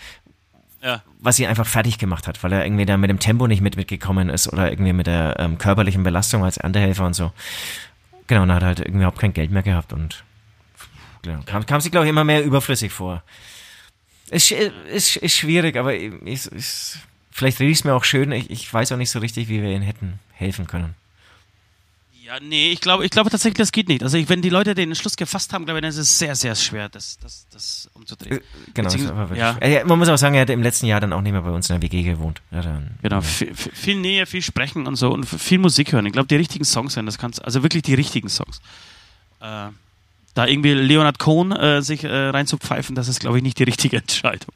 Ja. was ihn einfach fertig gemacht hat, weil er irgendwie da mit dem Tempo nicht mit mitgekommen ist oder irgendwie mit der ähm, körperlichen Belastung als Erntehelfer und so. Genau, und dann hat er halt irgendwie überhaupt kein Geld mehr gehabt und genau, kam, kam sich, glaube ich, immer mehr überflüssig vor. Ist, ist, ist schwierig, aber ist, ist, vielleicht ich es mir auch schön. Ich, ich weiß auch nicht so richtig, wie wir ihn hätten helfen können. Ja, nee, ich glaube, ich glaube tatsächlich, das geht nicht. Also ich, wenn die Leute den Entschluss gefasst haben, glaube ich, dann ist es sehr, sehr schwer, das, das, das umzudrehen. Genau, war wirklich, ja. ja. Man muss auch sagen, er hat im letzten Jahr dann auch nicht mehr bei uns in der WG gewohnt. Ja, dann, Genau, viel, viel Nähe, viel Sprechen und so und viel Musik hören. Ich glaube, die richtigen Songs hören, das kannst also wirklich die richtigen Songs. Äh, da irgendwie Leonard Cohen äh, sich äh, reinzupfeifen, das ist, glaube ich, nicht die richtige Entscheidung.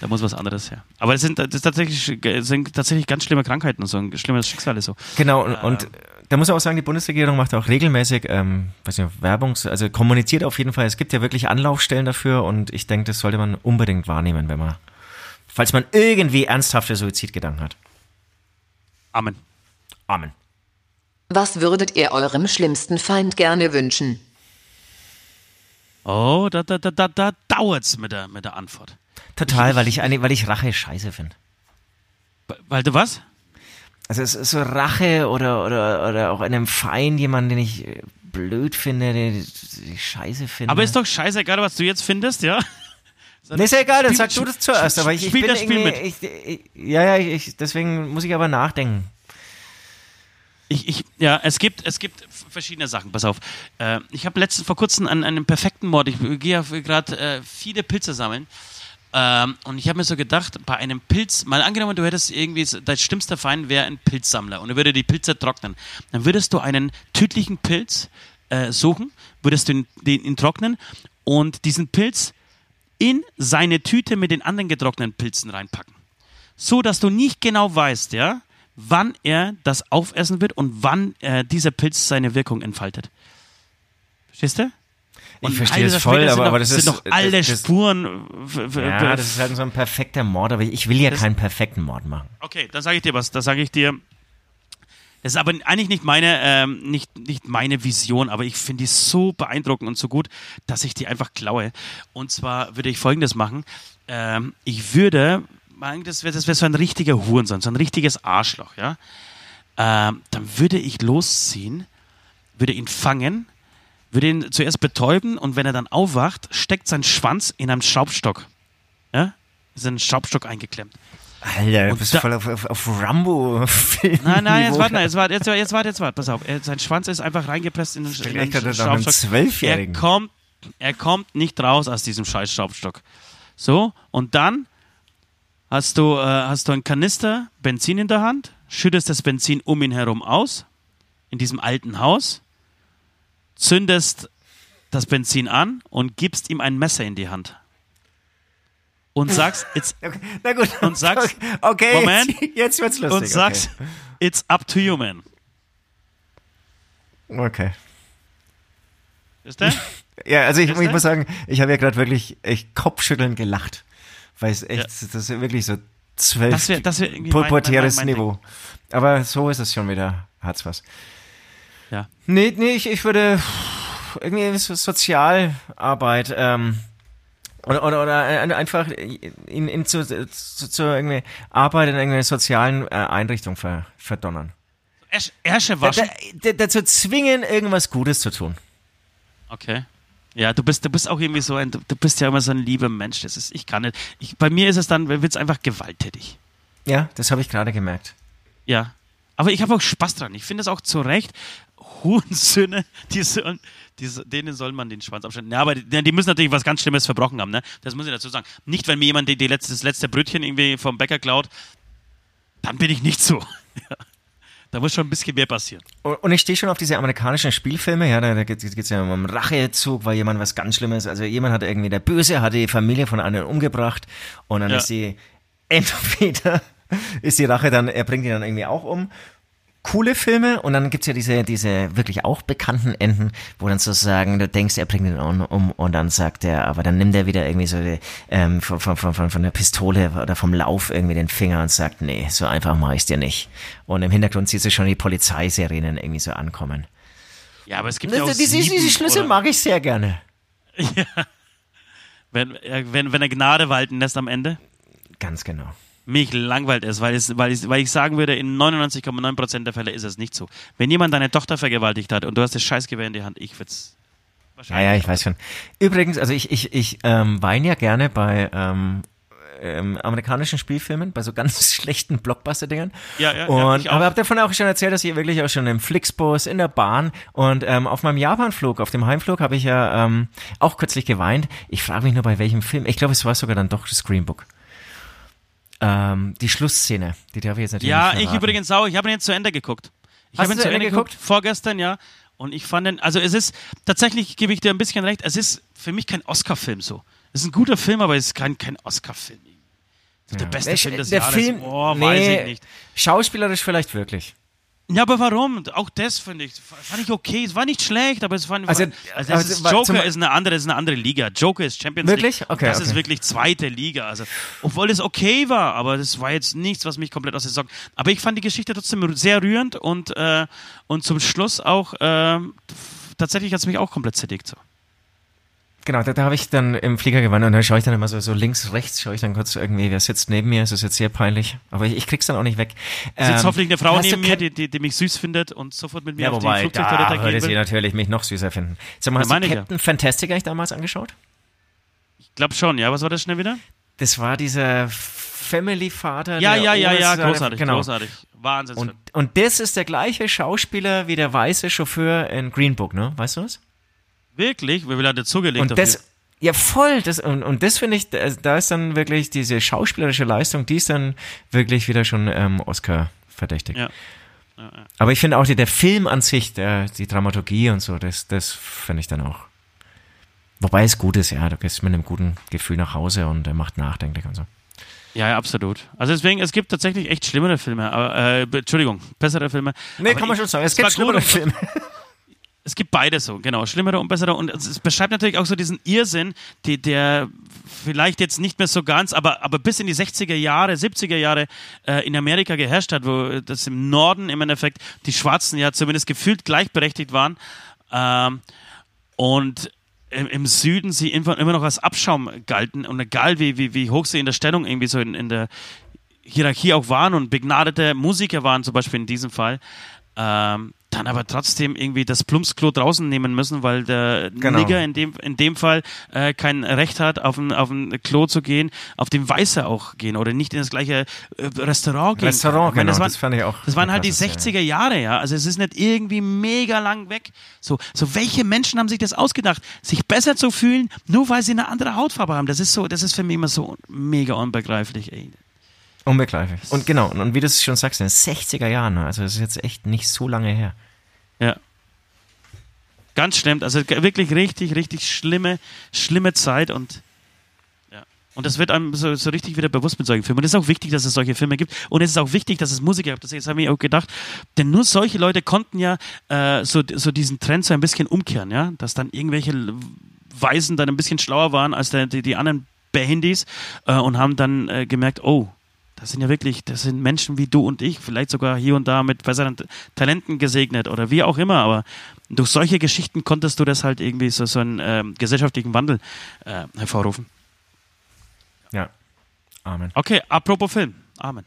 Da muss was anderes her. Aber es sind, das ist tatsächlich, das sind tatsächlich ganz schlimme Krankheiten und so, ein schlimmes Schicksal ist so. Genau, und, und da muss man auch sagen, die Bundesregierung macht auch regelmäßig, ähm, weiß nicht, Werbung, also kommuniziert auf jeden Fall. Es gibt ja wirklich Anlaufstellen dafür und ich denke, das sollte man unbedingt wahrnehmen, wenn man, falls man irgendwie ernsthafte Suizidgedanken hat. Amen. Amen. Was würdet ihr eurem schlimmsten Feind gerne wünschen? Oh, da, da, da, da, da dauert's mit der, mit der Antwort. Total, weil ich, eine- weil ich Rache scheiße finde. Weil du was? Also es ist so Rache oder, oder, oder auch einem Feind, jemanden, den ich blöd finde, den ich scheiße finde. Aber ist doch scheißegal, was du jetzt findest, ja? Nee, ist ja egal, dann Spiel- sag du das zuerst. Aber ich, ich spiel bin das Spiel irgendwie, ich, ich, ja, ja, ich, deswegen muss ich aber nachdenken. Ich, ich, ja, es gibt, es gibt verschiedene Sachen. Pass auf. Äh, ich habe letztens vor kurzem an einem perfekten Mord. Ich gehe ja gerade äh, viele Pilze sammeln. Ähm, und ich habe mir so gedacht, bei einem Pilz, mal angenommen, du hättest irgendwie, dein schlimmster Feind wäre ein Pilzsammler und er würde die Pilze trocknen. Dann würdest du einen tödlichen Pilz äh, suchen, würdest du ihn, den, ihn trocknen und diesen Pilz in seine Tüte mit den anderen getrockneten Pilzen reinpacken so dass du nicht genau weißt, ja, wann er das aufessen wird und wann äh, dieser Pilz seine Wirkung entfaltet. Verstehst du? Ich verstehe es voll, aber, aber das sind ist noch alle das, das, Spuren. Ja, das ist halt so ein perfekter Mord, aber ich will ja keinen perfekten Mord machen. Okay, da sage ich dir was. Da sage ich dir. Das ist aber eigentlich nicht meine, ähm, nicht, nicht meine Vision, aber ich finde die so beeindruckend und so gut, dass ich die einfach klaue. Und zwar würde ich folgendes machen. Ähm, ich würde, das wäre das wär so ein richtiger Hurensohn, so ein richtiges Arschloch, ja. Ähm, dann würde ich losziehen, würde ihn fangen, würde ihn zuerst betäuben und wenn er dann aufwacht, steckt sein Schwanz in einem Schraubstock. Ja? Ist in einen Schraubstock eingeklemmt. Alter, du bist da- voll auf, auf, auf Rambo-Film. Nein, nein, jetzt warte, jetzt warte, jetzt warte, jetzt warte, jetzt wart, pass auf. Er, sein Schwanz ist einfach reingepresst in den, in den einem Schraubstock. Zwölfjährigen. Er kommt, er kommt nicht raus aus diesem scheiß Schraubstock. So, und dann hast du, äh, hast du einen Kanister Benzin in der Hand, schüttest das Benzin um ihn herum aus, in diesem alten Haus, zündest das Benzin an und gibst ihm ein Messer in die Hand. Und sagst, it's, Okay, gut. Und sagst- okay, Moment. jetzt, jetzt wird's lustig. und sagst, it's up to you, man. Okay. okay. Ist der? Ja, also ich, ich muss sagen, ich habe ja gerade wirklich echt Kopfschütteln gelacht. Weil es echt, das ist wirklich so zwölf Das wäre das wär mein- mein- mein- Niveau. Aber so ist es schon wieder. Hat's was. Ja. Nee, nee, ich, ich würde irgendwie so Sozialarbeit, ähm, oder, oder, oder ein- einfach ihn, ihn zu, zu, zu irgendwie Arbeit in irgendeiner sozialen äh, Einrichtung ver, verdonnern. Äsch- Ärsche Da, waschen. da, dazu zwingen, irgendwas Gutes zu tun. Okay. Ja, du bist, du bist auch irgendwie so ein, du du bist ja immer so ein lieber Mensch. Das ist, ich kann nicht. Ich, bei mir ist es dann, wird es einfach gewalttätig. Ja, das habe ich gerade gemerkt. Ja. Aber ich habe auch Spaß dran. Ich finde es auch zu Recht. Hurensöhne, die sollen, die, denen soll man den Schwanz abschneiden. Ja, aber die, die müssen natürlich was ganz Schlimmes verbrochen haben, ne? Das muss ich dazu sagen. Nicht, wenn mir jemand die, die letzte, das letzte Brötchen irgendwie vom Bäcker klaut, dann bin ich nicht so. Da muss schon ein bisschen mehr passieren. Und ich stehe schon auf diese amerikanischen Spielfilme, ja, da, da geht es ja um einen Rachezug, weil jemand was ganz Schlimmes, also jemand hat irgendwie, der Böse hat die Familie von einem umgebracht und dann Ja. ist die, entweder ist die Rache dann, er bringt ihn dann irgendwie auch um. Coole Filme und dann gibt's ja diese, diese wirklich auch bekannten Enden, wo dann sozusagen du denkst, er bringt ihn um, um und dann sagt er, aber dann nimmt er wieder irgendwie so die, ähm, von, von, von, von, der Pistole oder vom Lauf irgendwie den Finger und sagt, nee, so einfach mache ich's dir nicht. Und im Hintergrund siehst du schon die Polizeisirenen irgendwie so ankommen. Ja, aber es gibt ja auch Diese, Sieben diese Schlüssel oder- mag ich sehr gerne. wenn, äh, wenn, wenn er Gnade walten lässt am Ende. Ganz genau. Mich langweilt es, weil, es, weil, ich, weil ich sagen würde, in 99,9% der Fälle ist es nicht so. Wenn jemand deine Tochter vergewaltigt hat und du hast das Scheißgewehr in die Hand, ich würde es Ja, wahrscheinlich. ja, ich weiß schon. Übrigens, also ich, ich, ich ähm, weine ja gerne bei ähm, ähm, amerikanischen Spielfilmen, bei so ganz schlechten Blockbuster-Dingern. Ja, ja, ja, und, ich auch. aber habt ihr davon auch schon erzählt, dass ich wirklich auch schon im Flixbus, in der Bahn und ähm, auf meinem Japanflug, auf dem Heimflug habe ich ja ähm, auch kürzlich geweint. Ich frage mich nur, bei welchem Film. Ich glaube, es war sogar dann doch das Green Book. Ähm, die Schlussszene, die darf ich jetzt natürlich Ja, nicht ich übrigens auch. Ich habe ihn jetzt zu Ende geguckt. Ich habe ihn zu Ende geguckt, geguckt? vorgestern, ja. Und ich fand den, also es ist, tatsächlich gebe ich dir ein bisschen recht, es ist für mich kein Oscar-Film so. Es ist ein guter Film, aber es ist kein, kein Oscar-Film. So Der beste Der, Film des der Jahres. Film, oh, nee, weiß ich nicht. Schauspielerisch vielleicht wirklich. Ja, aber warum? Auch das finde ich, fand ich okay. Es war nicht schlecht, aber es fand, Also, also, das also, ist, Joker ist eine andere, ist eine andere Liga. Joker ist Champions Wirklich? League. Okay, das okay. ist wirklich zweite Liga. Also, obwohl es okay war, aber das war jetzt nichts, was mich komplett aus der Socken. Aber ich fand die Geschichte trotzdem sehr rührend und äh, und zum Schluss auch äh, tatsächlich hat es mich auch komplett zerlegt. So. Genau, da, da habe ich dann im Flieger gewandt und da schaue ich dann immer so, so links, rechts, schaue ich dann kurz irgendwie, wer sitzt neben mir, es ist jetzt sehr peinlich, aber ich, ich krieg's dann auch nicht weg. Sitzt Ähm, hoffentlich eine Frau du neben mir, die, die, die mich süß findet und sofort mit mir Ja, auf die wobei, Flugzeugtoilette da gehen würde sie will. natürlich mich noch süßer finden. Sag mal, Ja, hast du meine ich ja. Captain Fantastic eigentlich damals angeschaut? Ich glaube schon, ja. Was war das schnell wieder? Das war dieser Family-Vater. Ja, der ja, ja, ja, Oberste- großartig, genau. großartig. Wahnsinnsfilm. Und, und das ist der gleiche Schauspieler wie der weiße Chauffeur in Green Book, ne? Weißt du das? Wirklich? Wie viel hat er zugelegt Und das, ja voll, das, und, und das finde ich, da ist dann wirklich diese schauspielerische Leistung, die ist dann wirklich wieder schon ähm, Oscar verdächtig. Ja. Aber ich finde auch die, der Film an sich, der, die Dramaturgie und so, das, das finde ich dann auch. Wobei es gut ist, ja, du gehst mit einem guten Gefühl nach Hause und er macht nachdenklich und so. Ja, ja, absolut. Also deswegen, es gibt tatsächlich echt schlimmere Filme, aber, äh, Entschuldigung, bessere Filme. Nee, Aber kann man ich- schon sagen. Es gibt schlimmere Filme. Es gibt beides so, genau, schlimmere und bessere. Und es, es beschreibt natürlich auch so diesen Irrsinn, die, der vielleicht jetzt nicht mehr so ganz, aber, aber bis in die 60er Jahre, 70er Jahre äh, in Amerika geherrscht hat, wo das im Norden im Endeffekt die Schwarzen ja zumindest gefühlt gleichberechtigt waren. Ähm, und im, Süden sie immer, immer noch als Abschaum galten und egal wie, wie, wie hoch sie in der Stellung irgendwie so in, in der Hierarchie auch waren und begnadete Musiker waren, zum Beispiel in diesem Fall, ähm, dann aber trotzdem irgendwie das Plumpsklo draußen nehmen müssen, weil der Genau. Nigger in dem, in dem Fall äh, kein Recht hat, auf ein, auf ein Klo zu gehen, auf dem Weiße auch gehen oder nicht in das gleiche äh, Restaurant gehen. Restaurant, meine, genau, waren, das fand ich auch Das waren halt die krass, ja. 60er Jahre, ja. Also es ist nicht irgendwie mega lang weg. So, so welche Menschen haben sich das ausgedacht, sich besser zu fühlen, nur weil sie eine andere Hautfarbe haben? Das ist so, das ist für mich immer so mega unbegreiflich, ey. Unbegreiflich. Und genau, und, wie du es schon sagst, in den 60er Jahren, also das ist jetzt echt nicht so lange her. Ja. Ganz schlimm. Also wirklich richtig, richtig schlimme, schlimme Zeit und ja. Und das wird einem so, so richtig wieder bewusst mit solchen Filmen. Und es ist auch wichtig, dass es solche Filme gibt. Und es ist auch wichtig, dass es Musiker gibt. Das, das habe ich auch gedacht. Denn nur solche Leute konnten ja äh, so, so diesen Trend so ein bisschen umkehren, ja. Dass dann irgendwelche Weisen dann ein bisschen schlauer waren als der, die, die anderen Behindis äh, und haben dann äh, gemerkt, oh, das sind ja wirklich, das sind Menschen wie du und ich, vielleicht sogar hier und da mit besseren Talenten gesegnet oder wie auch immer, aber durch solche Geschichten konntest du das halt irgendwie so, so einen ähm, gesellschaftlichen Wandel äh, hervorrufen. Ja. Amen. Okay, apropos Film. Amen.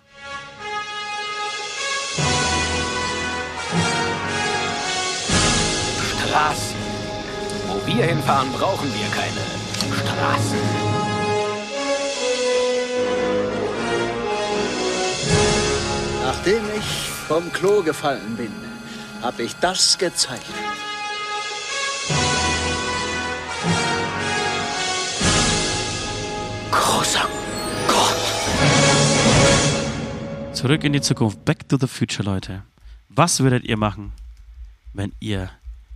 Straßen. Wo wir hinfahren, brauchen wir keine Straßen. Nachdem ich vom Klo gefallen bin, habe ich das gezeigt. Großer Gott. Zurück in die Zukunft. Back to the Future, Leute. Was würdet ihr machen, wenn ihr,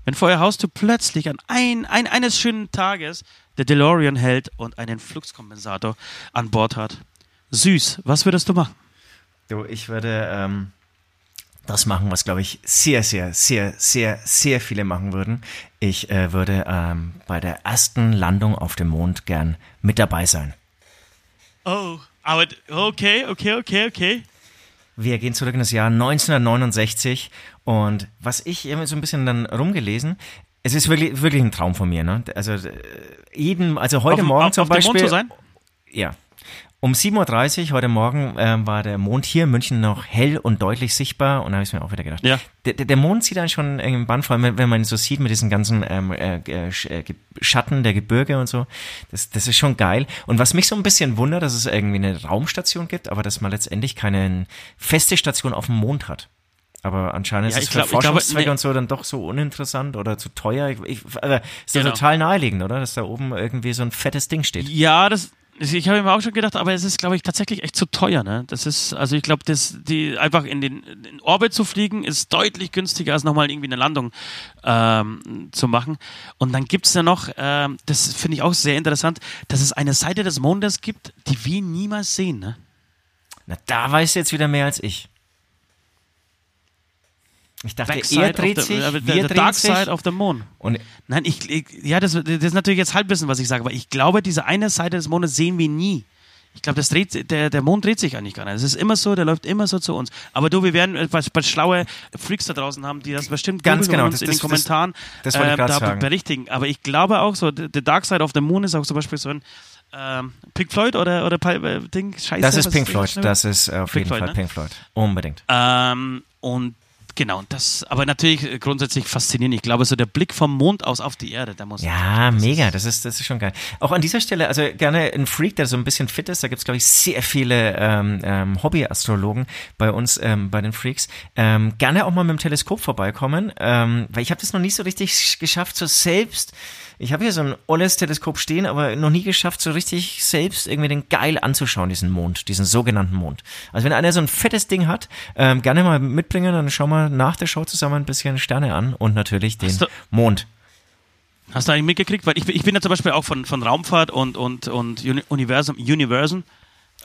wenn vor euer Haustür plötzlich an ein, ein, eines schönen Tages der DeLorean hält und einen Fluxkompensator an Bord hat? Süß, was würdest du machen? Du, ich würde ähm, das machen, was, glaube ich, sehr, sehr, sehr, sehr, sehr viele machen würden. Ich äh, würde ähm, bei der ersten Landung auf dem Mond gern mit dabei sein. Oh, aber okay, okay, okay, okay. Wir gehen zurück in das Jahr 1969 und was ich immer so ein bisschen dann rumgelesen, es ist wirklich, wirklich ein Traum von mir, ne? Also äh, jeden, also heute Auf- Morgen auf- zum auf dem Mond Beispiel. zu sein? Ja. Um 7.30 Uhr heute Morgen ähm, war der Mond hier in München noch hell und deutlich sichtbar und da habe ich mir auch wieder gedacht, Ja. der, der Mond sieht dann schon im Bann, vor allem wenn- wenn man ihn so sieht mit diesen ganzen ähm, äh, äh, äh, Schatten der Gebirge und so, das, das ist schon geil. Und was mich so ein bisschen wundert, dass es irgendwie eine Raumstation gibt, aber dass man letztendlich keine feste Station auf dem Mond hat. Aber anscheinend Ja, ist es für Forschungszwecke nee. und so dann doch so uninteressant oder zu teuer. Ich, ich, also, ist doch Genau. total naheliegend, oder? Dass da oben irgendwie so ein fettes Ding steht. Ja, das. Ich habe mir auch schon gedacht, aber es ist, glaube ich, tatsächlich echt zu teuer. Ne? Das ist, also ich glaube, das, die einfach in den in Orbit zu fliegen, ist deutlich günstiger als nochmal irgendwie eine Landung ähm, zu machen. Und dann gibt es ja noch, ähm, das finde ich auch sehr interessant, dass es eine Seite des Mondes gibt, die wir niemals sehen. Ne? Na, da weißt du jetzt wieder mehr als ich. Ich dachte, Backside er dreht the, sich, äh, wir the, the drehen Dark sich. Side of the Moon. Und Nein, ich, ich ja, das, das ist natürlich jetzt Halbwissen, was ich sage, aber ich glaube, diese eine Seite des Mondes sehen wir nie. Ich glaube, das dreht, der, der Mond dreht sich eigentlich gar nicht. Es ist immer so, der läuft immer so zu uns. Aber du, wir werden äh, was, was schlaue Freaks da draußen haben, die das bestimmt Ganz genau, uns das- in den das- das- Kommentaren das ich äh, da sagen. berichtigen. Aber ich glaube auch so, The the Dark Side of the Moon ist auch zum Beispiel so ein ähm, Pink Floyd oder, oder äh, Ding, Scheiße. das ist Pink das Floyd. Das ist auf Pink jeden Floyd, Fall ne? Pink Floyd. Unbedingt. Ähm, und genau, das, aber natürlich äh, grundsätzlich faszinierend. Ich glaube, so der Blick vom Mond aus auf die Erde, der muss. Ja, das mega, das ist, das ist schon geil. Auch an dieser Stelle, also gerne ein Freak, der so ein bisschen fit ist, da gibt's glaube ich, sehr viele ähm, ähm, Hobby-Astrologen bei uns, ähm, bei den Freaks. Ähm, gerne auch mal mit dem Teleskop vorbeikommen, ähm, weil ich habe das noch nie so richtig geschafft, so selbst, ich habe hier so ein olles Teleskop stehen, aber noch nie geschafft, so richtig selbst irgendwie den geil anzuschauen, diesen Mond, diesen sogenannten Mond. Also wenn einer so ein fettes Ding hat, ähm, gerne mal mitbringen, dann schauen wir nach der Show zusammen ein bisschen Sterne an und natürlich den Hast du- Mond. Hast du eigentlich mitgekriegt? Weil ich, bin- ich bin ja zum Beispiel auch von, von Raumfahrt und, und, und Uni- Universum, Universum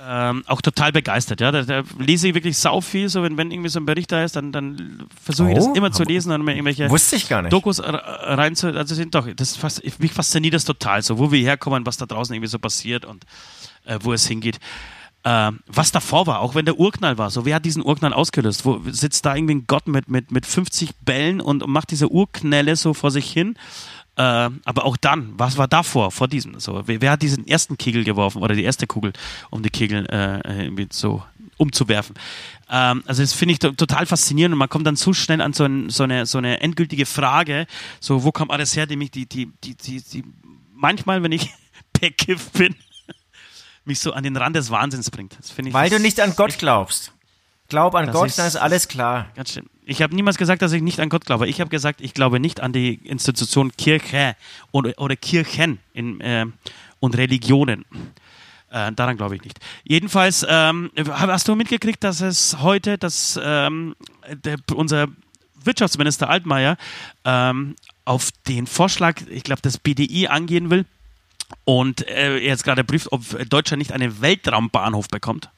ähm, auch total begeistert. Ja? Da, da lese ich wirklich sau viel. So, wenn, wenn irgendwie so ein Bericht da ist, dann, dann versuche ich Oh, das immer zu lesen und mir irgendwelche Wusste ich gar nicht. Dokus r- rein zu. Also sind doch, das fast, mich fasziniert das total, so wo wir herkommen, was da draußen irgendwie so passiert und äh, wo es hingeht. Ähm, was davor war, auch wenn der Urknall war, so wer hat diesen Urknall ausgelöst? Wo sitzt da irgendwie ein Gott mit, mit, mit 50 Bällen und, und macht diese Urknälle so vor sich hin? Äh, aber auch dann, was war davor, vor diesem? So, wer, wer hat diesen ersten Kegel geworfen oder die erste Kugel, um die Kegel äh, irgendwie so umzuwerfen? Ähm, also das finde ich to total faszinierend und man kommt dann zu schnell an so, ein, so, eine, so eine endgültige Frage, so wo kommt alles her, die mich die, die, die, die, die manchmal, wenn ich bekifft bin, mich so an den Rand des Wahnsinns bringt. Ich Weil du nicht an Gott glaubst. Glaub an Gott, ist- dann ist alles klar. Ganz schön. Ich habe niemals gesagt, dass ich nicht an Gott glaube. Ich habe gesagt, ich glaube nicht an die Institution Kirche oder, oder Kirchen in, äh, und Religionen. Äh, daran glaube ich nicht. Jedenfalls, ähm, hast du mitgekriegt, dass es heute, dass ähm, der, unser Wirtschaftsminister Altmaier ähm, auf den Vorschlag, ich glaube, das BDI angehen will und äh, jetzt gerade prüft, ob Deutschland nicht einen Weltraumbahnhof bekommt?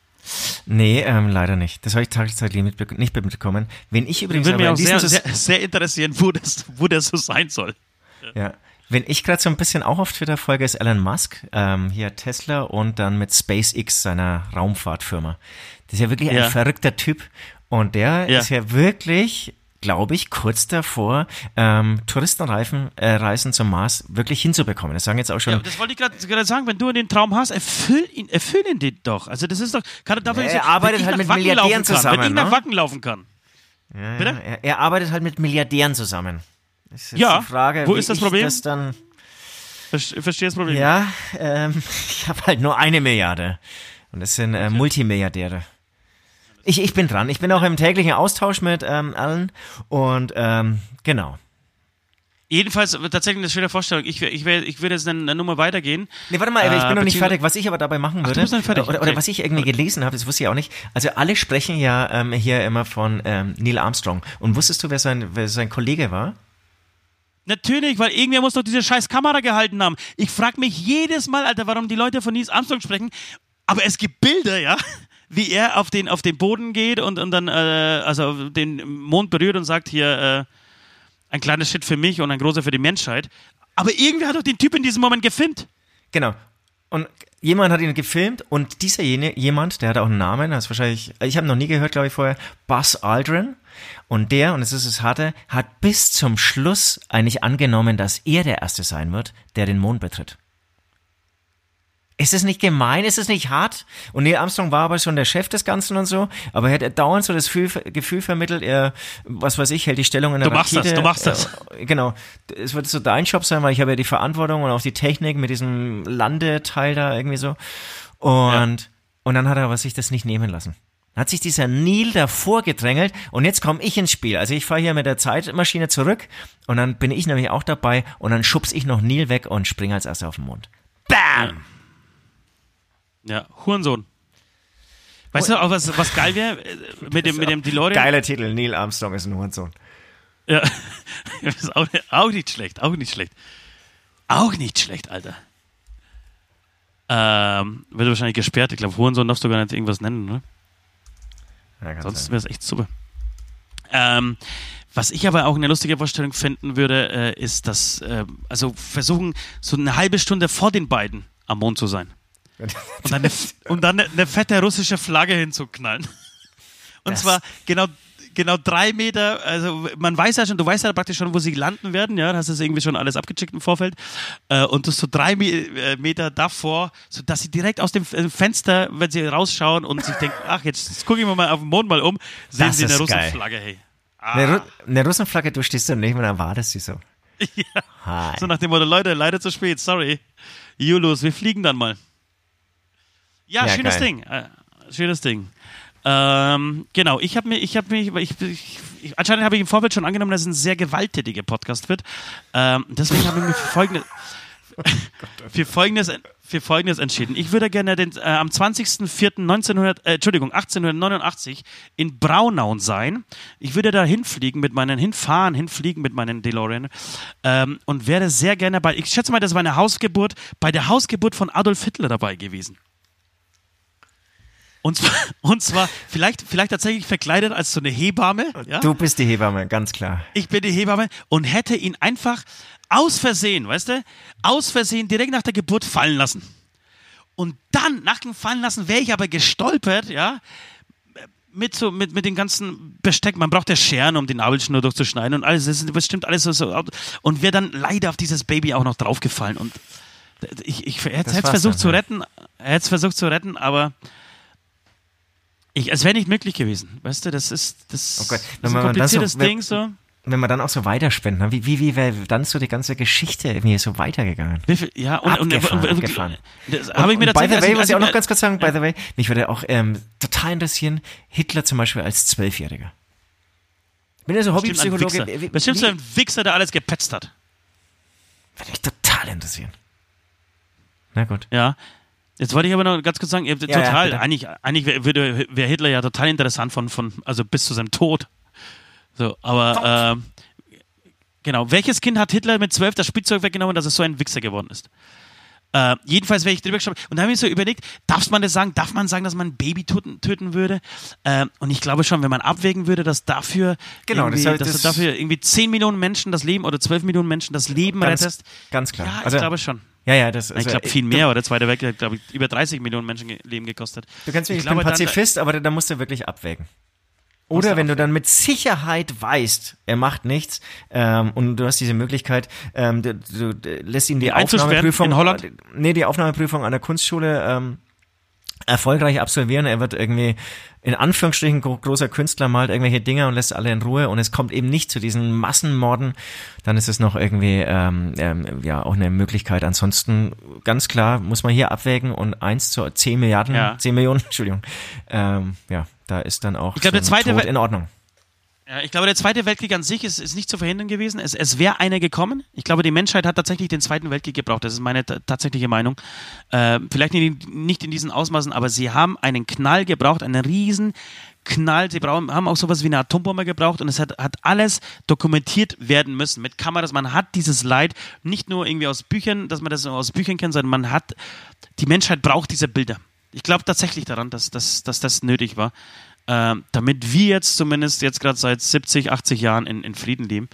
Nee, ähm, leider nicht. Das habe ich tatsächlich mitbe nicht mitbekommen. Wenn ich übrigens Würde mich auch sehr, sehr, sehr interessieren, wo das, wo das so sein soll. ja. Wenn ich gerade so ein bisschen auch auf Twitter folge, ist Elon Musk, ähm, hier Tesla und dann mit SpaceX, seiner Raumfahrtfirma. Das ist ja wirklich ein Ja. verrückter Typ. Und der Ja. ist ja wirklich, glaube ich, kurz davor, ähm, Touristenreifen, äh, Reisen zum Mars wirklich hinzubekommen. Das sagen jetzt auch schon Ja, das wollte ich gerade sagen, wenn du den Traum hast, erfüll ihn, erfüll ihn dir doch. Also das ist doch, kann, dafür Er ist, arbeitet halt mit Wacken Milliardären laufen kann, zusammen, Wenn ich nach ne? Wacken laufen kann. Ja, Bitte? er, er arbeitet halt mit Milliardären zusammen. Ja, Frage, wo ist das Problem? Das dann, Verste- Verstehe das Problem? ja, ähm, ich habe halt nur eine Milliarde. Und das sind äh, Multimilliardäre. Ich, ich bin dran. Ich bin auch im täglichen Austausch mit ähm, allen. Und ähm, genau. Jedenfalls äh, tatsächlich eine schöne Vorstellung. Ich, ich, ich würde jetzt eine, eine Nummer weitergehen. Nee, warte mal, ich Äh, bin noch nicht fertig. Was ich aber dabei machen würde, nicht fertig. oder, oder Okay. was ich irgendwie gelesen habe, das wusste ich auch nicht. Also alle sprechen ja ähm, hier immer von ähm, Neil Armstrong. Und wusstest du, wer sein, wer sein Kollege war? Natürlich, weil irgendwer muss doch diese scheiß Kamera gehalten haben. Ich frage mich jedes Mal, Alter, warum die Leute von Nils Armstrong sprechen. Aber es gibt Bilder, ja, wie er auf den, auf den Boden geht und, und dann äh, also den Mond berührt und sagt hier äh, ein kleines Shit für mich und ein großer für die Menschheit. Aber irgendwer hat doch den Typ in diesem Moment gefilmt. Genau. Und jemand hat ihn gefilmt und dieser jene, jemand, der hat auch einen Namen, das wahrscheinlich, ich habe noch nie gehört, glaube ich, vorher, Buzz Aldrin. Und der, und das ist das Harte, hat bis zum Schluss eigentlich angenommen, dass er der Erste sein wird, der den Mond betritt. Ist es nicht gemein? Ist es nicht hart? Und Neil Armstrong war aber schon der Chef des Ganzen und so, aber er hat dauernd so das Gefühl, vermittelt, er, was weiß ich, hält die Stellung in der Du machst das, Rakete. du machst das. Genau. Es wird so dein Job sein, weil ich habe ja die Verantwortung und auch die Technik mit diesem Landeteil da irgendwie so. Und, und dann hat er aber sich das nicht nehmen lassen. Dann hat sich dieser Neil davor gedrängelt und jetzt komme ich ins Spiel. Also ich fahre hier mit der Zeitmaschine zurück und dann bin ich nämlich auch dabei und dann schubs ich noch Neil weg und springe als erster auf den Mond. Bam! Ja, Hurensohn. Weißt du auch, was, was geil wäre äh, mit dem, mit dem DeLorean? Geiler Titel, Neil Armstrong ist ein Hurensohn. Ja, das ist auch, auch nicht schlecht, auch nicht schlecht. Auch nicht schlecht, Alter. Ähm, wird wahrscheinlich gesperrt. Ich glaube, Hurensohn darfst du gar nicht irgendwas nennen, ne? Ja, Sonst wäre es echt super. Ähm, was ich aber auch eine lustige Vorstellung finden würde, äh, ist, dass, äh, also versuchen, so eine halbe Stunde vor den beiden am Mond zu sein. Und dann eine, und dann eine, eine fette russische Flagge hinzuknallen. Und Das- zwar genau, genau drei Meter, also man weiß ja schon, du weißt ja praktisch schon, wo sie landen werden, ja, hast das irgendwie schon alles abgecheckt im Vorfeld. Äh, und das so drei Me äh, Meter davor, sodass sie direkt aus dem äh, Fenster, wenn sie rausschauen und sich denken, ach, jetzt, jetzt gucke ich mir mal auf den Mond mal um, sehen Das sie eine. Russenflagge, hey. Eine, Ah, Ru eine Russenflagge, du stehst daneben und dann wartest sie so. ja. Hi. So nach dem Motto, Leute, leider zu spät, sorry. Julius, wir fliegen dann mal. Ja, Ja, schönes geil. Ding. Äh, schönes Ding. Ähm, genau, ich habe mir, ich habe mich, ich, ich, ich, anscheinend habe ich im Vorfeld schon angenommen, dass es ein sehr gewalttätiger Podcast wird. Ähm, deswegen habe ich mich für folgende, für folgendes, für folgendes entschieden. Ich würde gerne den, äh, am 20.04.1900, äh, Entschuldigung, 1889 in Braunau sein. Ich würde da hinfliegen mit meinen, hinfahren, hinfliegen mit meinen DeLorean ähm, und wäre sehr gerne bei, ich schätze mal, das war eine Hausgeburt, bei der Hausgeburt von Adolf Hitler dabei gewesen. Und zwar, und zwar vielleicht, vielleicht tatsächlich verkleidet als so eine Hebamme. Ja? Du bist die Hebamme, ganz klar. ich bin die Hebamme und hätte ihn einfach aus Versehen, weißt du, aus Versehen direkt nach der Geburt fallen lassen. Und dann, nach dem Fallen lassen, wäre ich aber gestolpert, ja, mit so, mit, mit dem ganzen Besteck. Man braucht ja Scheren, um die Nabelschnur durchzuschneiden und alles. Das ist bestimmt alles so, so. Und wäre dann leider auf dieses Baby auch noch draufgefallen. Und ich, ich, hätte es versucht dann, zu retten, er hätte es versucht zu retten, aber ich, es wäre nicht möglich gewesen. Weißt du, das ist, das Okay. ist Wenn ein so- kompliziertes wenn- Ding so. Wenn man dann auch so weiterspinnt, ne? wie, wie, wie wäre dann so die ganze Geschichte irgendwie so weitergegangen? Viel, ja, und, Abgefahren, und, und, abgefahren. Das habe ich mir und by the way, muss ich auch mir- noch ganz kurz sagen, by the way, mich würde auch ähm, total interessieren, Hitler zum Beispiel als Zwölfjähriger. Bin ja so Hobbypsychologe. Bestimmt so ein Wichser, der alles gepetzt hat. Würde mich total interessieren. Na gut. Ja. Jetzt wollte ich aber noch ganz kurz sagen, ja, total, bitte. eigentlich, eigentlich wäre wäre Hitler ja total interessant von, von, also bis zu seinem Tod. So, aber ähm, genau, welches Kind hat Hitler mit zwölf das Spielzeug weggenommen, dass es so ein Wichser geworden ist? Äh, jedenfalls wäre ich drüber geschaut. Und da habe ich so überlegt, darf man das sagen? Darf man sagen, dass man ein Baby töten, töten würde? Ähm, und ich glaube schon, wenn man abwägen würde, dass dafür, Genau, irgendwie, das soll- dass das- du dafür irgendwie 10 Millionen Menschen das Leben oder 12 Millionen Menschen das Leben Ganz, rettest. ganz klar. Ja, ich also, glaube schon. Ja, ja, das ich also, glaube äh, viel mehr, oder Zweiter Weltkrieg hat, glaube ich, über 30 Millionen Menschen Leben gekostet. Du kannst mich, ich, glaube bin dann- Pazifist, aber da, da musst du wirklich abwägen. Oder wenn du dann mit Sicherheit weißt, er macht nichts ähm, und du hast diese Möglichkeit, ähm, du, du, du lässt ihn die Aufnahmeprüfung in Holland? nee, die Aufnahmeprüfung an der Kunstschule ähm, erfolgreich absolvieren. Er wird irgendwie in Anführungsstrichen gro großer Künstler, malt irgendwelche Dinge und lässt alle in Ruhe und es kommt eben nicht zu diesen Massenmorden, dann ist es noch irgendwie ähm, ähm, ja auch eine Möglichkeit. Ansonsten ganz klar muss man hier abwägen und eins zu 10 Milliarden, Ja. 10 Millionen, Entschuldigung, ähm, ja, da ist dann auch Ich glaube, der so ein zweite Tod in Ordnung. Ja, ich glaube, der Zweite Weltkrieg an sich ist, ist nicht zu verhindern gewesen. Es, es wäre einer gekommen. Ich glaube, die Menschheit hat tatsächlich den Zweiten Weltkrieg gebraucht. Das ist meine tatsächliche Meinung. Äh, vielleicht nicht, nicht in diesen Ausmaßen, aber sie haben einen Knall gebraucht, einen riesen Knall. Sie brauchen, haben auch sowas wie eine Atombombe gebraucht und es hat, hat alles dokumentiert werden müssen mit Kameras. Man hat dieses Leid nicht nur irgendwie aus Büchern, dass man das aus Büchern kennt, sondern man hat, die Menschheit braucht diese Bilder. Ich glaube tatsächlich daran, dass, dass, dass das nötig war ähm, damit wir jetzt zumindest jetzt gerade seit 70, 80 Jahren in, in Frieden leben.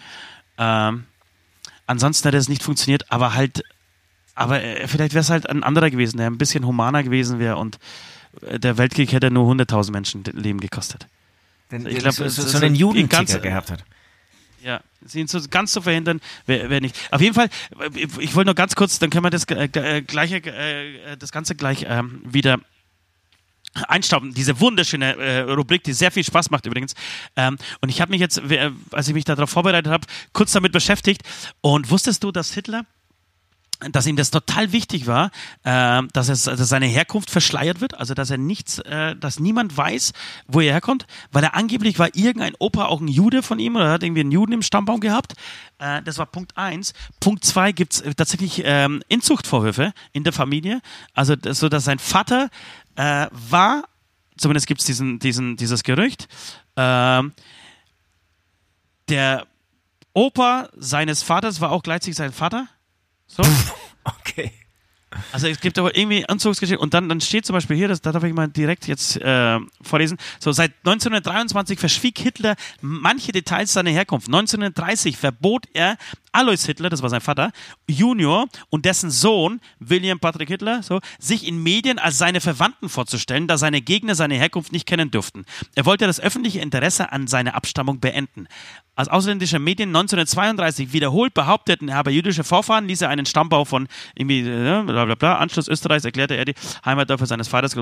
Ähm, ansonsten hätte es nicht funktioniert, aber halt, aber äh, vielleicht wäre es halt ein anderer gewesen, der ein bisschen humaner gewesen wäre und äh, der Weltkrieg hätte nur 100.000 Menschen Leben gekostet. Denn ich glaube, so, so, so einen Judenkicker gehabt hat. Ja, sie so ganz zu verhindern, wäre wär nicht. Auf jeden Fall, ich, ich wollte noch ganz kurz, dann können wir das äh, gleiche, äh, das Ganze gleich ähm, wieder einstauben. Diese wunderschöne äh, Rubrik, die sehr viel Spaß macht übrigens. Ähm, und ich habe mich jetzt, als ich mich darauf vorbereitet habe, kurz damit beschäftigt. Und wusstest du, dass Hitler dass ihm das total wichtig war, äh, dass, es, dass seine Herkunft verschleiert wird, also dass er nichts, äh, dass niemand weiß, wo er herkommt, weil er angeblich war irgendein Opa auch ein Jude von ihm oder hat irgendwie einen Juden im Stammbaum gehabt. Äh, das war Punkt eins. Punkt zwei gibt's tatsächlich ähm, Inzuchtvorwürfe in der Familie, also so dass sein Vater äh, war, zumindest gibt es diesen, diesen, dieses Gerücht, äh, der Opa seines Vaters war auch gleichzeitig sein Vater. So. Okay. Also es gibt aber irgendwie Anzugsgeschichte und dann, dann steht zum Beispiel hier, das, da darf ich mal direkt jetzt äh, vorlesen, so seit 1923 verschwieg Hitler manche Details seiner Herkunft. 1930 verbot er Alois Hitler, das war sein Vater, Junior und dessen Sohn William Patrick Hitler, so, sich in Medien als seine Verwandten vorzustellen, da seine Gegner seine Herkunft nicht kennen dürften. Er wollte das öffentliche Interesse an seiner Abstammung beenden. Als ausländische Medien 1932 wiederholt behaupteten, er habe jüdische Vorfahren, ließ er einen Stammbau von irgendwie, äh, bla bla bla, Anschluss Österreichs erklärte er die Heimatdörfer seines Vaters.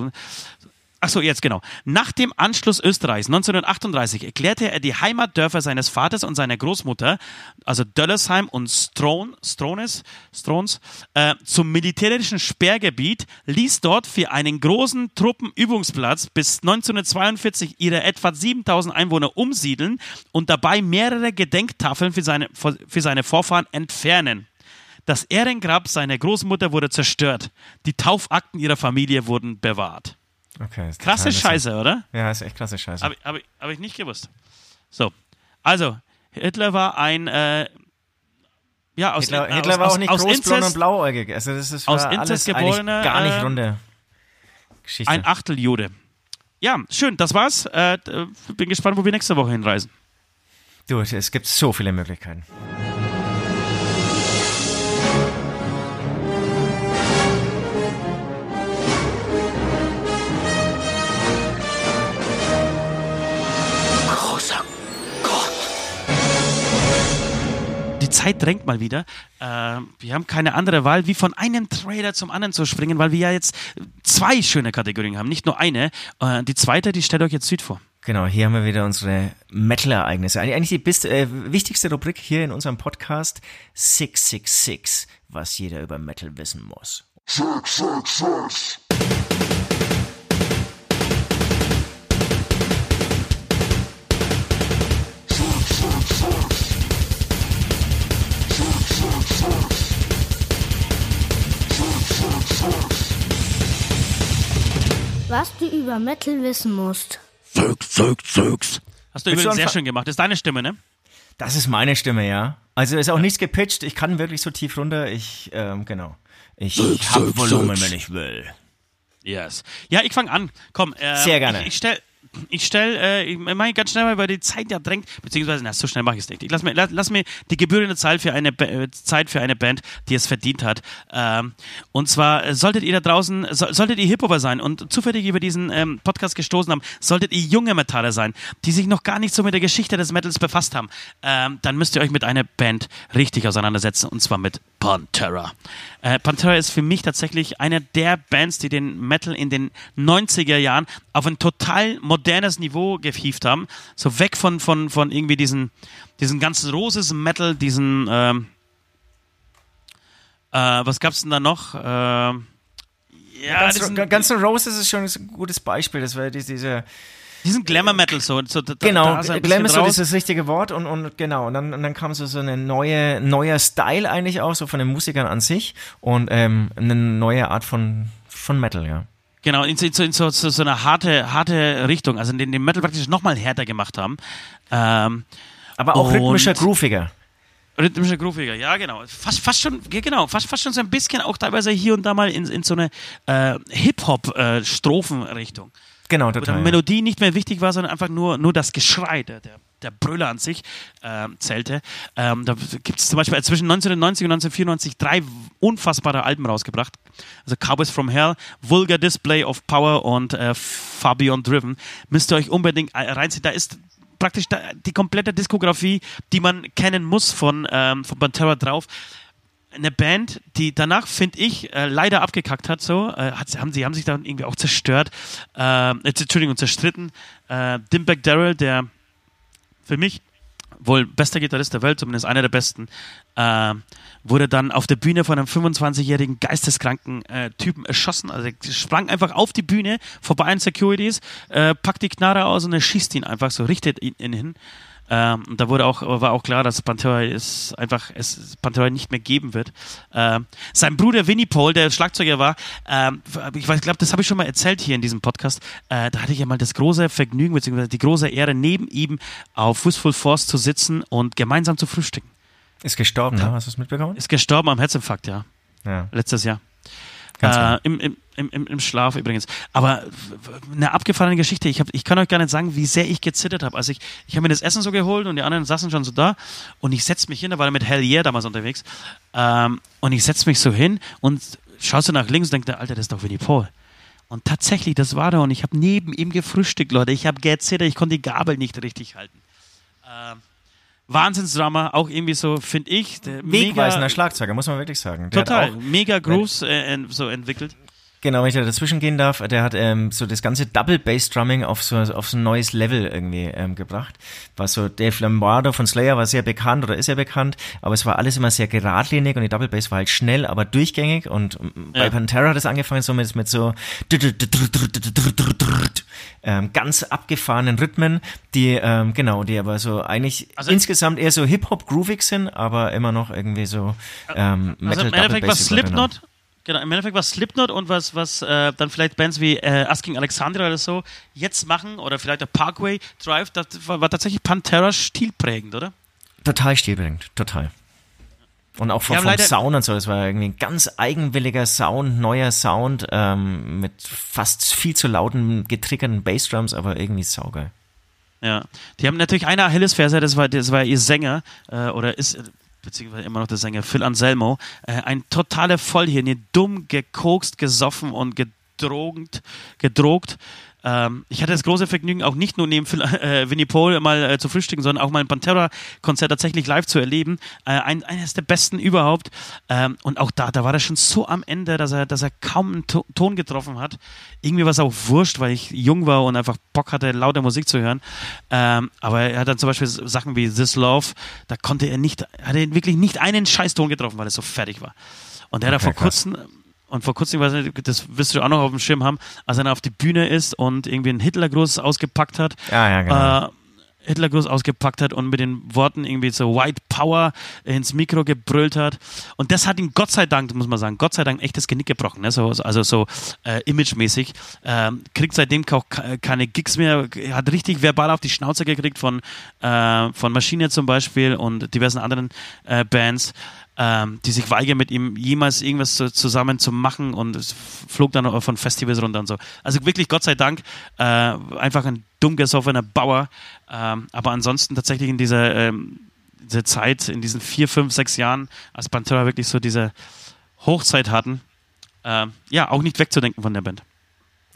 Achso, jetzt genau. Nach dem Anschluss Österreichs 1938 erklärte er die Heimatdörfer seines Vaters und seiner Großmutter, also Döllersheim und Stron, Strones, Strons, äh, zum militärischen Sperrgebiet, ließ dort für einen großen Truppenübungsplatz bis 1942 ihre etwa 7000 Einwohner umsiedeln und dabei mehrere Gedenktafeln für seine, für seine Vorfahren entfernen. Das Ehrengrab seiner Großmutter wurde zerstört. Die Taufakten ihrer Familie wurden bewahrt. Okay, krasse Scheiße, oder? Ja, ist echt krasse Scheiße. Habe hab ich, hab ich nicht gewusst. So, also, Hitler war ein, äh, ja, aus Hitler, Hitler war aus, auch nicht aus groß, Inzest, blond und blauäugig. Also das ist aus Inzest geborener, gar nicht äh, runde Geschichte. Ein Achteljude. Ja, schön, das war's. Äh, bin gespannt, wo wir nächste Woche hinreisen. Du, es gibt so viele Möglichkeiten. Zeit drängt mal wieder. Äh, wir haben keine andere Wahl, wie von einem Trailer zum anderen zu springen, weil wir ja jetzt zwei schöne Kategorien haben, nicht nur eine. Äh, die zweite, die stellt euch jetzt Süd vor. Genau, hier haben wir wieder unsere Metal-Ereignisse. Eigentlich die bist, äh, wichtigste Rubrik hier in unserem Podcast 666, was jeder über Metal wissen muss. 666. Was du über Metal wissen musst. Zögs, zögs, zögs. Hast du übrigens sehr schön gemacht. Das ist deine Stimme, ne? Das ist meine Stimme, ja. Also ist auch ja. nichts gepitcht. Ich kann wirklich so tief runter. Ich, ähm, genau. Ich Zögs, hab Volumen, wenn ich will. Yes. Ja, ich fange an. Komm. Äh, Sehr gerne. Ich, ich stell, ich stelle, äh, ich mache ganz schnell, weil die Zeit ja drängt, beziehungsweise, na, so schnell mache ich es nicht. Ich lass mir, lass, lass mir die gebührende Zeit für, eine, äh, Zeit für eine Band, die es verdient hat. Ähm, und zwar äh, solltet ihr da draußen, so, solltet ihr Hip-Hopper sein und zufällig über diesen ähm, Podcast gestoßen haben, solltet ihr junge Metaller sein, die sich noch gar nicht so mit der Geschichte des Metals befasst haben, ähm, dann müsst ihr euch mit einer Band richtig auseinandersetzen und zwar mit Pantera. Äh, Pantera ist für mich tatsächlich eine der Bands, die den Metal in den 90er Jahren auf ein total modernes Niveau gehievt haben. So weg von, von, von irgendwie diesen, diesen ganzen Roses Metal, diesen, ähm, äh, was gab's denn da noch? Äh, ja, Guns N' Roses ist schon ein gutes Beispiel. Das war diese, Diesen Glamour Metal so. so da, Genau, da ist ein Glam ist so das richtige Wort und, und genau, und dann, und dann kam so, so eine neue, neuer Style eigentlich auch, so von den Musikern an sich und ähm, eine neue Art von, von Metal, ja. Genau, in, so- in, so, in so, so, so eine harte, harte Richtung, also den, den Metal praktisch nochmal härter gemacht haben. Ähm, Aber auch rhythmischer, grooviger. rhythmischer Grooviger, ja genau. Fast, fast schon, genau, fast, fast schon so ein bisschen auch teilweise hier und da mal in, in so eine äh, Hip-Hop-Strophen-Richtung. Genau, Wo total. ja. Melodie nicht mehr wichtig war, sondern einfach nur, nur das Geschrei, der, der, der Brüller an sich ähm, zählte. Ähm, da gibt es zum Beispiel zwischen 1990 und 1994 drei unfassbare Alben rausgebracht. Also Cowboys from Hell, Vulgar Display of Power und äh, Far Beyond Driven. Müsst ihr euch unbedingt äh, reinziehen. Da ist praktisch die komplette Diskografie, die man kennen muss von, ähm, von Pantera drauf eine Band, die danach, finde ich, äh, leider abgekackt hat, so, äh, hat, haben, sie haben sich dann irgendwie auch zerstört, äh, äh, Entschuldigung, zerstritten. Äh, Dimebag Darrell, der für mich wohl bester Gitarrist der Welt, zumindest einer der besten, äh, wurde dann auf der Bühne von einem 25-jährigen geisteskranken äh, Typen erschossen. Also er sprang einfach auf die Bühne, vorbei an Securities, äh, packt die Knarre aus und er schießt ihn einfach so, richtet ihn, ihn hin. Ähm, und da wurde auch, war auch klar, dass Pantera es einfach es Pantera nicht mehr geben wird. Ähm, sein Bruder Winnie Paul, der Schlagzeuger war, ähm, ich weiß, glaube, das habe ich schon mal erzählt hier in diesem Podcast. Äh, da hatte ich ja mal das große Vergnügen bzw. die große Ehre, neben ihm auf Wistful Force zu sitzen und gemeinsam zu frühstücken. Ist gestorben, ne? Hast du es mitbekommen? Ist gestorben am Herzinfarkt, ja, Ja. letztes Jahr. Ganz äh, genau. im, im, im, im- Schlaf übrigens. Aber eine abgefahrene Geschichte. Ich, hab, ich kann euch gar nicht sagen, wie sehr ich gezittert habe. Also ich, ich habe mir das Essen so geholt und die anderen saßen schon so da und ich setze mich hin, da war er mit Hell Yeah damals unterwegs. Ähm, und ich setze mich so hin und schaue so nach links und denke, Alter, das ist doch Winnie Paul. Und tatsächlich, das war er und ich habe neben ihm gefrühstückt, Leute. Ich habe gezittert, ich konnte die Gabel nicht richtig halten. Ähm, Wahnsinnsdrama, auch irgendwie so, finde ich. der Wegweisender Schlagzeuger, muss man wirklich sagen. Der Total, mega Grooves äh, so entwickelt. Genau, wenn ich da dazwischen gehen darf, der hat ähm, so das ganze Double Bass Drumming auf so, auf so ein neues Level irgendwie ähm, gebracht. War so Dave Lombardo von Slayer war sehr bekannt oder ist ja bekannt, aber es war alles immer sehr geradlinig und die Double Bass war halt schnell, aber durchgängig und ähm, bei Ja. Pantera hat es angefangen so mit, mit so ähm, ganz abgefahrenen Rhythmen, die ähm, genau, die aber so eigentlich Also- insgesamt eher so Hip-Hop groovig sind, aber immer noch irgendwie so ähm, Also Metal im Endeffekt war. Slipknot, genau, im Endeffekt war Slipknot und was, was äh, dann vielleicht Bands wie äh, Asking Alexandria oder so jetzt machen oder vielleicht der Parkway Drive, das war, war tatsächlich Pantera stilprägend, oder? Total stilbringend, total. Und auch vom, vom Sound und so, das war irgendwie ein ganz eigenwilliger Sound, neuer Sound, ähm, mit fast viel zu lauten, getriggerten Bassdrums, aber irgendwie saugeil. Ja. Die haben natürlich eine Achillesferse, das war, das war ihr Sänger, äh, oder ist, beziehungsweise immer noch der Sänger, Phil Anselmo, äh, ein totaler Vollhirn, dumm, gekokst, gesoffen und gedrogt, gedrogt. Ähm, ich hatte das große Vergnügen, auch nicht nur neben Phil, äh, Winnie Paul mal äh, zu frühstücken, sondern auch mal ein Pantera-Konzert tatsächlich live zu erleben. Äh, ein, eines der besten überhaupt. Ähm, und auch da, da war er schon so am Ende, dass er, dass er kaum einen to Ton getroffen hat. Irgendwie war es auch wurscht, weil ich jung war und einfach Bock hatte, laute Musik zu hören. Ähm, aber er hat dann zum Beispiel Sachen wie This Love, da konnte er nicht, hat er wirklich nicht einen Scheißton getroffen, weil er so fertig war. Und er hat Okay, vor krass. kurzem, und vor kurzem, weiß nicht, das wirst du auch noch auf dem Schirm haben, als er auf die Bühne ist und irgendwie einen Hitlergruß ausgepackt hat. Ja, ja, genau. Äh, Hitlergruß ausgepackt hat und mit den Worten irgendwie so White Power ins Mikro gebrüllt hat. Und das hat ihm Gott sei Dank, muss man sagen, Gott sei Dank echtes Genick gebrochen. Ne? So, also so äh, imagemäßig. Ähm, kriegt seitdem auch ke- keine Gigs mehr, hat richtig verbal auf die Schnauze gekriegt von, äh, von Maschine zum Beispiel und diversen anderen äh, Bands ähm, die sich weigern, mit ihm jemals irgendwas zu, zusammen zu machen und es flog dann von Festivals runter und so. Also wirklich, Gott sei Dank, äh, einfach ein dumm gesoffener Bauer. Ähm, aber ansonsten tatsächlich in dieser, ähm, dieser Zeit, in diesen vier, fünf, sechs Jahren, als Pantera wirklich so diese Hochzeit hatten, ähm, ja, auch nicht wegzudenken von der Band.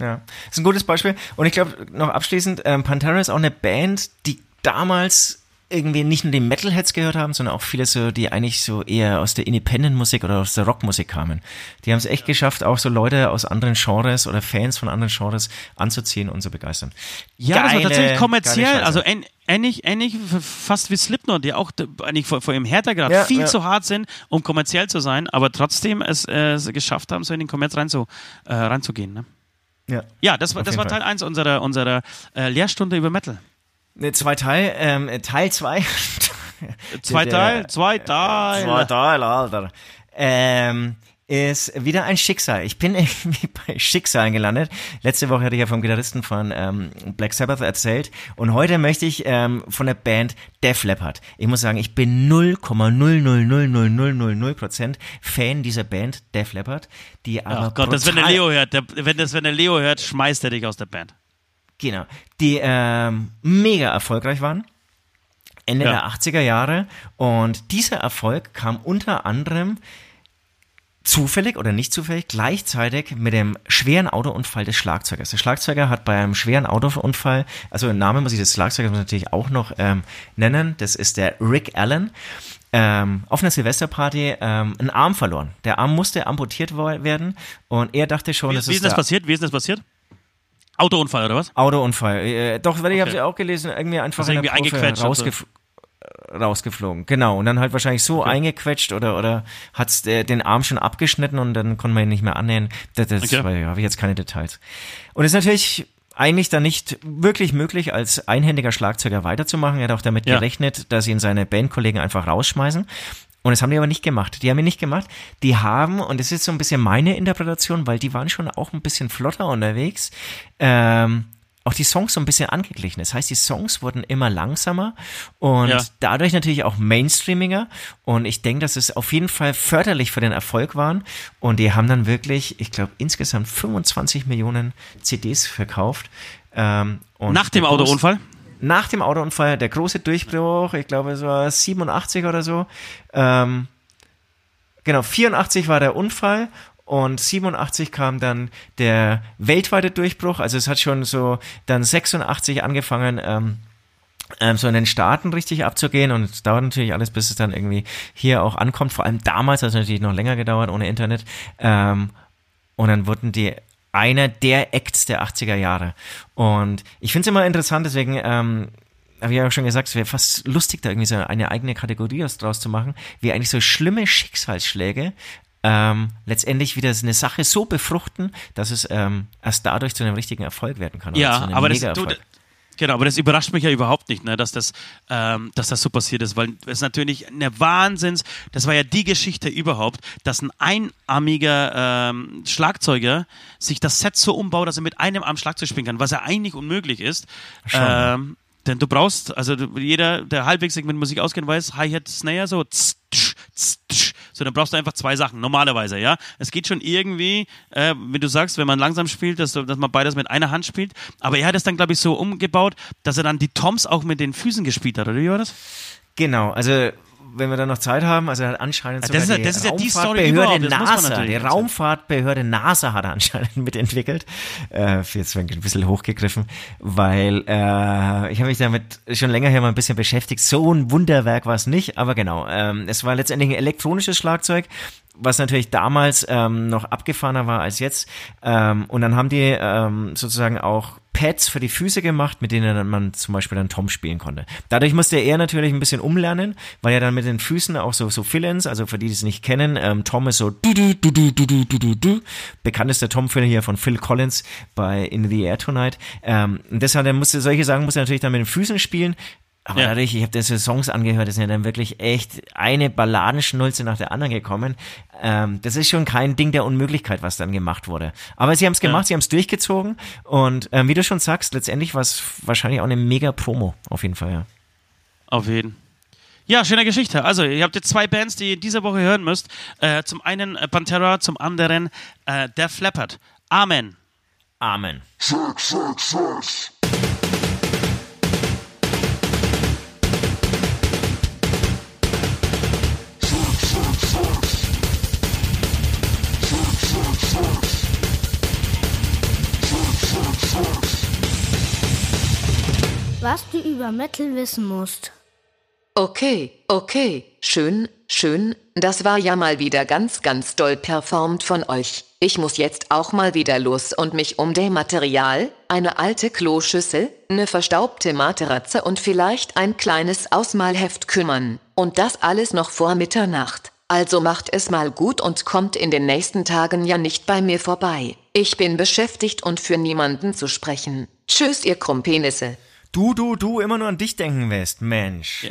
Ja, ist ein gutes Beispiel. Und ich glaube, noch abschließend, ähm, Pantera ist auch eine Band, die damals irgendwie nicht nur die Metalheads gehört haben, sondern auch viele so, die eigentlich so eher aus der Independent-Musik oder aus der Rockmusik kamen. Die haben es echt geschafft, auch so Leute aus anderen Genres oder Fans von anderen Genres anzuziehen und zu begeistern. Ja, das war Geile- tatsächlich geile kommerziell, also ähn- ähnlich, ähnlich fast wie Slipknot, die auch eigentlich vor, vor ihrem Härtegrad Ja, viel ja. zu hart sind, um kommerziell zu sein, aber trotzdem es, äh, es geschafft haben, so in den Kommerz rein zu, äh, reinzugehen. Ne? Ja. Ja, das, war- das war. Teil 1 unserer, unserer äh, Lehrstunde über Metal. Ne, Zwei Teil, ähm, Teil zwei. Zwei Der- Teil, zwei Teil. Zwei Teil, Alter. Ähm, ist wieder ein Schicksal. Ich bin irgendwie bei Schicksalen gelandet. Letzte Woche hatte ich ja vom Gitarristen von ähm, Black Sabbath erzählt und heute möchte ich ähm, von der Band Def Leppard. Ich muss sagen, ich bin 0,0000000% Fan dieser Band Def Leppard, die aber Ach Gott, das wenn der Leo hört, der, wenn das wenn der Leo hört, schmeißt er dich aus der Band. Genau. Die ähm, mega erfolgreich waren. Ende Ja. der 80er Jahre. Und dieser Erfolg kam unter anderem zufällig oder nicht zufällig gleichzeitig mit dem schweren Autounfall des Schlagzeugers. Der Schlagzeuger hat bei einem schweren Autounfall, also den Namen muss ich des Schlagzeugers natürlich auch noch ähm, nennen, das ist der Rick Allen, ähm, auf einer Silvesterparty ähm, einen Arm verloren. Der Arm musste amputiert werden und er dachte schon, Wie, das wie ist ist das passiert? Wie ist das passiert? Autounfall oder was? Autounfall. Äh, doch, weil ich habe Okay. sie auch gelesen, irgendwie einfach Also irgendwie eingequetscht und so. rausgef rausgeflogen. Genau, und dann halt wahrscheinlich so eingequetscht oder oder hat's der, den Arm schon abgeschnitten und dann konnte man ihn nicht mehr annähern. Das, das Okay. ja, habe ich jetzt keine Details. Und es ist natürlich eigentlich dann nicht wirklich möglich, als einhändiger Schlagzeuger weiterzumachen. Er hat auch damit Ja. gerechnet, dass ihn seine Bandkollegen einfach rausschmeißen. Und das haben die aber nicht gemacht. Die haben ihn nicht gemacht. Die haben, und das ist so ein bisschen meine Interpretation, weil die waren schon auch ein bisschen flotter unterwegs, ähm, auch die Songs so ein bisschen angeglichen. Das heißt, die Songs wurden immer langsamer und Ja. dadurch natürlich auch mainstreamiger. Und ich denke, dass es auf jeden Fall förderlich für den Erfolg waren. Und die haben dann wirklich, ich glaube, insgesamt 25 Millionen CDs verkauft. Ähm, und Nach dem groß- Autounfall? Nach dem Autounfall, der große Durchbruch, ich glaube, es war 87 oder so. Ähm, genau, 84 war der Unfall und 87 kam dann der weltweite Durchbruch. Also es hat schon so dann 86 angefangen, ähm, ähm, so in den Staaten richtig abzugehen und es dauert natürlich alles, bis es dann irgendwie hier auch ankommt. Vor allem damals hat es natürlich noch länger gedauert ohne Internet. Ähm, und dann wurden die einer der Acts der 80er Jahre. Und ich finde es immer interessant, deswegen ähm, habe ich ja auch schon gesagt, es wäre fast lustig, da irgendwie so eine eigene Kategorie aus- draus zu machen, wie eigentlich so schlimme Schicksalsschläge ähm, letztendlich wieder eine Sache so befruchten, dass es ähm, erst dadurch zu einem richtigen Erfolg werden kann. Ja, aber das, du. Genau, aber das überrascht mich ja überhaupt nicht, ne, dass das, ähm, dass das so passiert ist, weil es natürlich eine Wahnsinns, das war ja die Geschichte überhaupt, dass ein einarmiger ähm, Schlagzeuger sich das Set so umbaut, dass er mit einem Arm Schlagzeug spielen kann, was ja eigentlich unmöglich ist. Ähm, denn du brauchst, also jeder, der halbwegs sich mit Musik auskennt, weiß, Hi-Hat, Snare, so, tsch, tsch, so, dann brauchst du einfach zwei Sachen, normalerweise, ja. Es geht schon irgendwie, äh, wie du sagst, wenn man langsam spielt, dass, dass man beides mit einer Hand spielt. Aber er hat es dann, glaube ich, so umgebaut, dass er dann die Toms auch mit den Füßen gespielt hat, oder wie war das? Genau, also wenn wir dann noch Zeit haben, also er hat anscheinend Ja, sogar das ist ja- die das ist ja die Raumfahrtbehörde muss man NASA, die. Raumfahrtbehörde NASA hat er anscheinend mitentwickelt. Äh, jetzt ein bisschen hochgegriffen, weil äh, ich habe mich damit schon länger hier mal ein bisschen beschäftigt. So ein Wunderwerk war es nicht, aber genau, ähm, es war letztendlich ein elektronisches Schlagzeug, was natürlich damals ähm, noch abgefahrener war als jetzt. Ähm, und dann haben die ähm, sozusagen auch Pads für die Füße gemacht, mit denen man zum Beispiel dann Tom spielen konnte. Dadurch musste er natürlich ein bisschen umlernen, weil er dann mit den Füßen auch so, so Fill-Ins, also für die, die es nicht kennen, ähm, Tom ist so du, du, du, du, du, du, du, du, bekanntester Tom-Fill hier von Phil Collins bei In the Air Tonight. Ähm, deshalb, musste, solche Sachen musste er natürlich dann mit den Füßen spielen. Aber Ja. dadurch, ich habe diese Songs angehört, das sind ja dann wirklich echt eine Balladenschnulze nach der anderen gekommen. Ähm, das ist schon kein Ding der Unmöglichkeit, was dann gemacht wurde. Aber sie haben es gemacht, sie haben es durchgezogen und ähm, wie du schon sagst, letztendlich war es wahrscheinlich auch eine mega Promo, auf jeden Fall, ja. Auf jeden. Ja, schöne Geschichte. Also, ihr habt jetzt zwei Bands, die ihr diese Woche hören müsst. Äh, zum einen äh, Pantera, zum anderen äh, Def Leppard. Amen. Amen. Was du über Metal wissen musst. Okay, okay, schön, schön, das war ja mal wieder ganz, ganz doll performt von euch. Ich muss jetzt auch mal wieder los und mich um der Material, eine alte Kloschüssel, ne verstaubte Matratze und vielleicht ein kleines Ausmalheft kümmern. Und das alles noch vor Mitternacht. Also macht es mal gut und kommt in den nächsten Tagen ja nicht bei mir vorbei. Ich bin beschäftigt und für niemanden zu sprechen. Tschüss, ihr Krumpenisse. Du, du, du, immer nur an dich denken wirst, Mensch.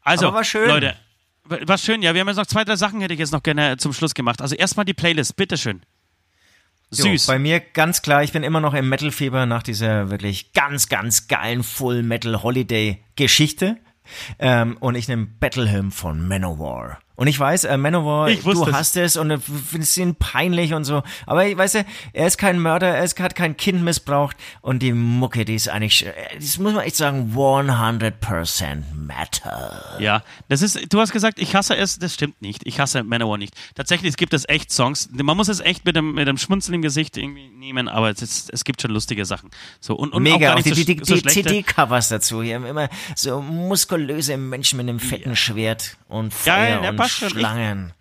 Also, Aber war schön. Leute, war schön, ja. Wir haben jetzt noch zwei, drei Sachen, hätte ich jetzt noch gerne zum Schluss gemacht. Also erstmal die Playlist, bitteschön. Süß. Jo, bei mir ganz klar, ich bin immer noch im Metal-Fieber nach dieser wirklich ganz, ganz geilen Full Metal Holiday Geschichte. Ähm, und ich nehme Battle Hymn von Manowar. Und ich weiß, äh, Manowar, du es. hast es und du findest ihn peinlich und so. Aber ich weiß, er ist kein Mörder, er ist, hat kein Kind missbraucht. Und die Mucke, die ist eigentlich, äh, das muss man echt sagen, 100% Metal. Ja, das ist, du hast gesagt, ich hasse es, das stimmt nicht. Ich hasse Manowar nicht. Tatsächlich gibt es echt Songs, man muss es echt mit einem, mit einem Schmunzeln im Gesicht irgendwie nehmen, aber es, ist, es gibt schon lustige Sachen. So, und, und auch Mega, auch nicht die, so, die, die, so die. CD-Covers dazu. Hier haben immer so muskulöse Menschen mit einem fetten Schwert und Geil, Feuer der und schon. Ich- Schlangen.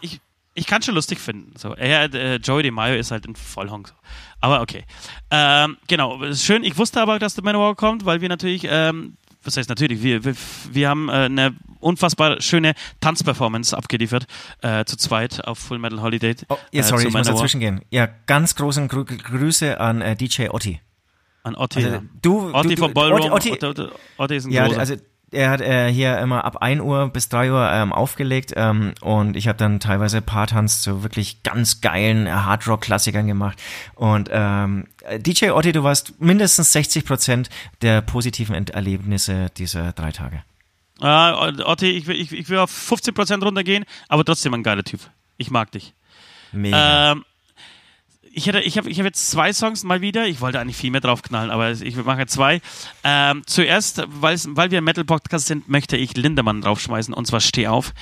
ich, ich kann schon lustig finden. So, er, äh, Joey DeMaio ist halt ein Vollhonk. So. Aber okay. Ähm, genau, schön. Ich wusste aber, dass der Manowar kommt, weil wir natürlich, ähm, was heißt natürlich, wir, wir, wir haben äh, eine unfassbar schöne Tanzperformance abgeliefert, äh, zu zweit auf Full Metal Holiday. Oh, ja, äh, sorry, ich muss dazwischen gehen. Ja, ganz großen Grü Grüße an äh, DJ Otti. An Otti. Also, du- Otti du- vom du- Ballroom. Otti- Otti, Otti, Otti ist ein Ja, großer. also er hat äh, hier immer ab 1 Uhr bis 3 Uhr ähm, aufgelegt ähm, und ich habe dann teilweise Partanz zu wirklich ganz geilen äh, Hardrock-Klassikern gemacht. Und ähm, äh, DJ Otti, du warst mindestens 60 Prozent der positiven Erlebnisse dieser drei Tage. Ah, Otti, ich will, ich, ich will auf 15% runtergehen, aber trotzdem ein geiler Typ. Ich mag dich. Mega. Ähm, ich hätte, ich habe ich hab jetzt zwei Songs mal wieder. Ich wollte eigentlich viel mehr draufknallen, aber ich mache zwei. Ähm, zuerst, weil wir ein Metal-Podcast sind, möchte ich Lindemann draufschmeißen und zwar Steh auf.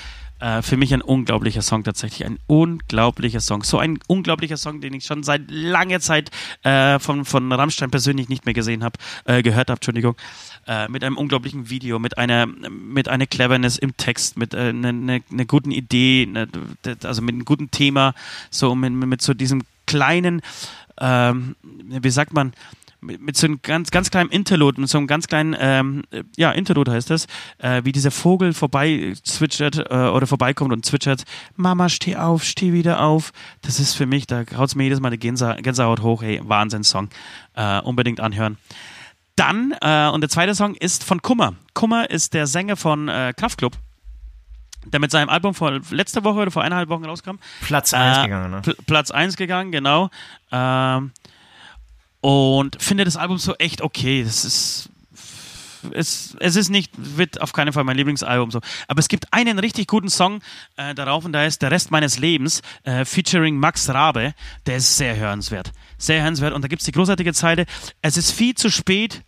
Äh, für mich ein unglaublicher Song tatsächlich. Ein unglaublicher Song. So ein unglaublicher Song, den ich schon seit langer Zeit äh, von, von Rammstein persönlich nicht mehr gesehen habe, äh, gehört habe, Entschuldigung. Äh, mit einem unglaublichen Video, mit einer, mit einer Cleverness im Text, mit einer äh, ne, ne guten Idee, ne, also mit einem guten Thema, so mit, mit so diesem kleinen, ähm, wie sagt man, mit, mit so einem ganz, ganz kleinen Interlude, mit so einem ganz kleinen, ähm, äh, ja, Interlude heißt das, äh, wie dieser Vogel vorbei zwitschert äh, oder vorbeikommt und zwitschert, Mama, steh auf, steh wieder auf. Das ist für mich, da haut es mir jedes Mal eine Gänse, Gänsehaut hoch, hey, Wahnsinnssong. Äh, unbedingt anhören. Dann, äh, und der zweite Song ist von Kummer. Kummer ist der Sänger von äh, Kraftklub, der mit seinem Album vor letzter Woche oder vor eineinhalb Wochen rauskam. Platz 1 Äh, gegangen, ne? Pl Platz 1 gegangen, genau. Ähm, und finde das Album so echt okay. Das ist. Es, es ist nicht, wird auf keinen Fall mein Lieblingsalbum so. Aber es gibt einen richtig guten Song äh, darauf und da ist Der Rest meines Lebens, äh, featuring Max Rabe. Der ist sehr hörenswert. Sehr hörenswert. Und da gibt es die großartige Zeile: Es ist viel zu spät,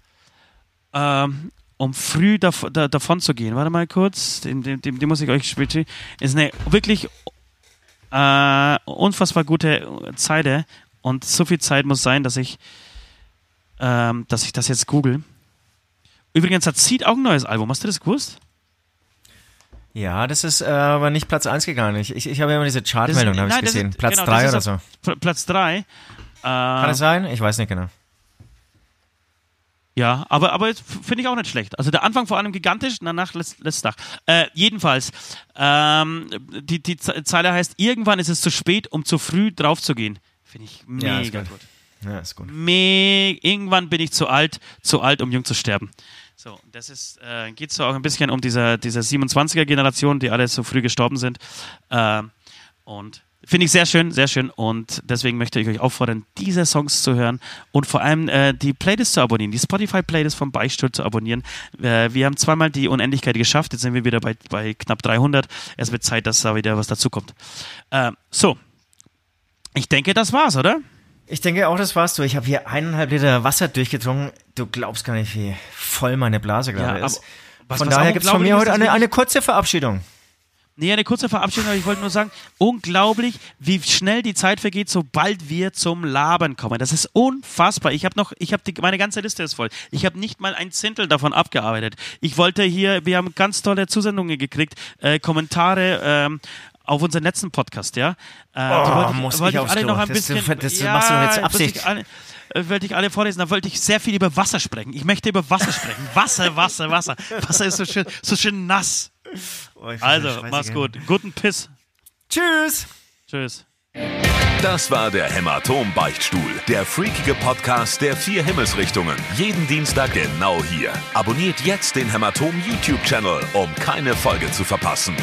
ähm, um früh dav da, davon zu gehen. Warte mal kurz, den, den, den, den muss ich euch spielen. Ist eine wirklich äh, unfassbar gute Zeile und so viel Zeit muss sein, dass ich, ähm, dass ich das jetzt google. Übrigens hat Seed auch ein neues Album. Hast du das gewusst? Ja, das ist äh, aber nicht Platz 1 gegangen. Ich, ich, ich habe immer diese Chartmeldung, habe ich das gesehen. ist- Platz genau, 3 das oder so. Platz 3. Kann es sein? Ich weiß nicht genau. Ja, aber, aber finde ich auch nicht schlecht. Also der Anfang vor allem gigantisch, danach lässt nach. Äh, jedenfalls, ähm, die, die Ze- Zeile heißt, irgendwann ist es zu spät, um zu früh drauf zu gehen. Finde ich Ja, mega gut. gut. Ja, ist gut. Me irgendwann bin ich zu alt, zu alt, um jung zu sterben. So, das ist, äh, geht so auch ein bisschen um diese, diese 27er-Generation, die alle so früh gestorben sind. Ähm, und finde ich sehr schön, sehr schön. Und deswegen möchte ich euch auffordern, diese Songs zu hören und vor allem äh, die Playlist zu abonnieren, die Spotify-Playlist vom Beichtstuhl zu abonnieren. Äh, wir haben zweimal die Unendlichkeit geschafft, jetzt sind wir wieder bei, bei knapp 300. Es wird Zeit, dass da wieder was dazukommt. Äh, so, ich denke, das war's, oder? Ich denke auch, das warst du. Ich habe hier eineinhalb Liter Wasser durchgetrunken. Du glaubst gar nicht, wie voll meine Blase gerade Ja, ist. was- Von was daher gibt es von mir heute eine, eine kurze Verabschiedung. Nee, eine kurze Verabschiedung, aber ich wollte nur sagen, unglaublich, wie schnell die Zeit vergeht, sobald wir zum Labern kommen. Das ist unfassbar. Ich habe noch, ich habe meine ganze Liste ist voll. Ich habe nicht mal ein Zehntel davon abgearbeitet. Ich wollte hier, wir haben ganz tolle Zusendungen gekriegt, äh, Kommentare ähm, auf unseren letzten Podcast, ja. Äh, die wollte ich, muss wollte ich ich alle noch ein Das- bisschen. das machst du jetzt Absicht. ich alle- äh, wollte ich alle vorlesen, da wollte ich sehr viel über Wasser sprechen. Ich möchte über Wasser sprechen. Wasser, Wasser, Wasser. Wasser ist so schön, so schön nass. Oh, Also, mach's gut. Guten Piss. Tschüss. Tschüss. Das war der Hämatom-Beichtstuhl, der freakige Podcast der vier Himmelsrichtungen. Jeden Dienstag genau hier. Abonniert jetzt den Hämatom-YouTube-Channel, um keine Folge zu verpassen.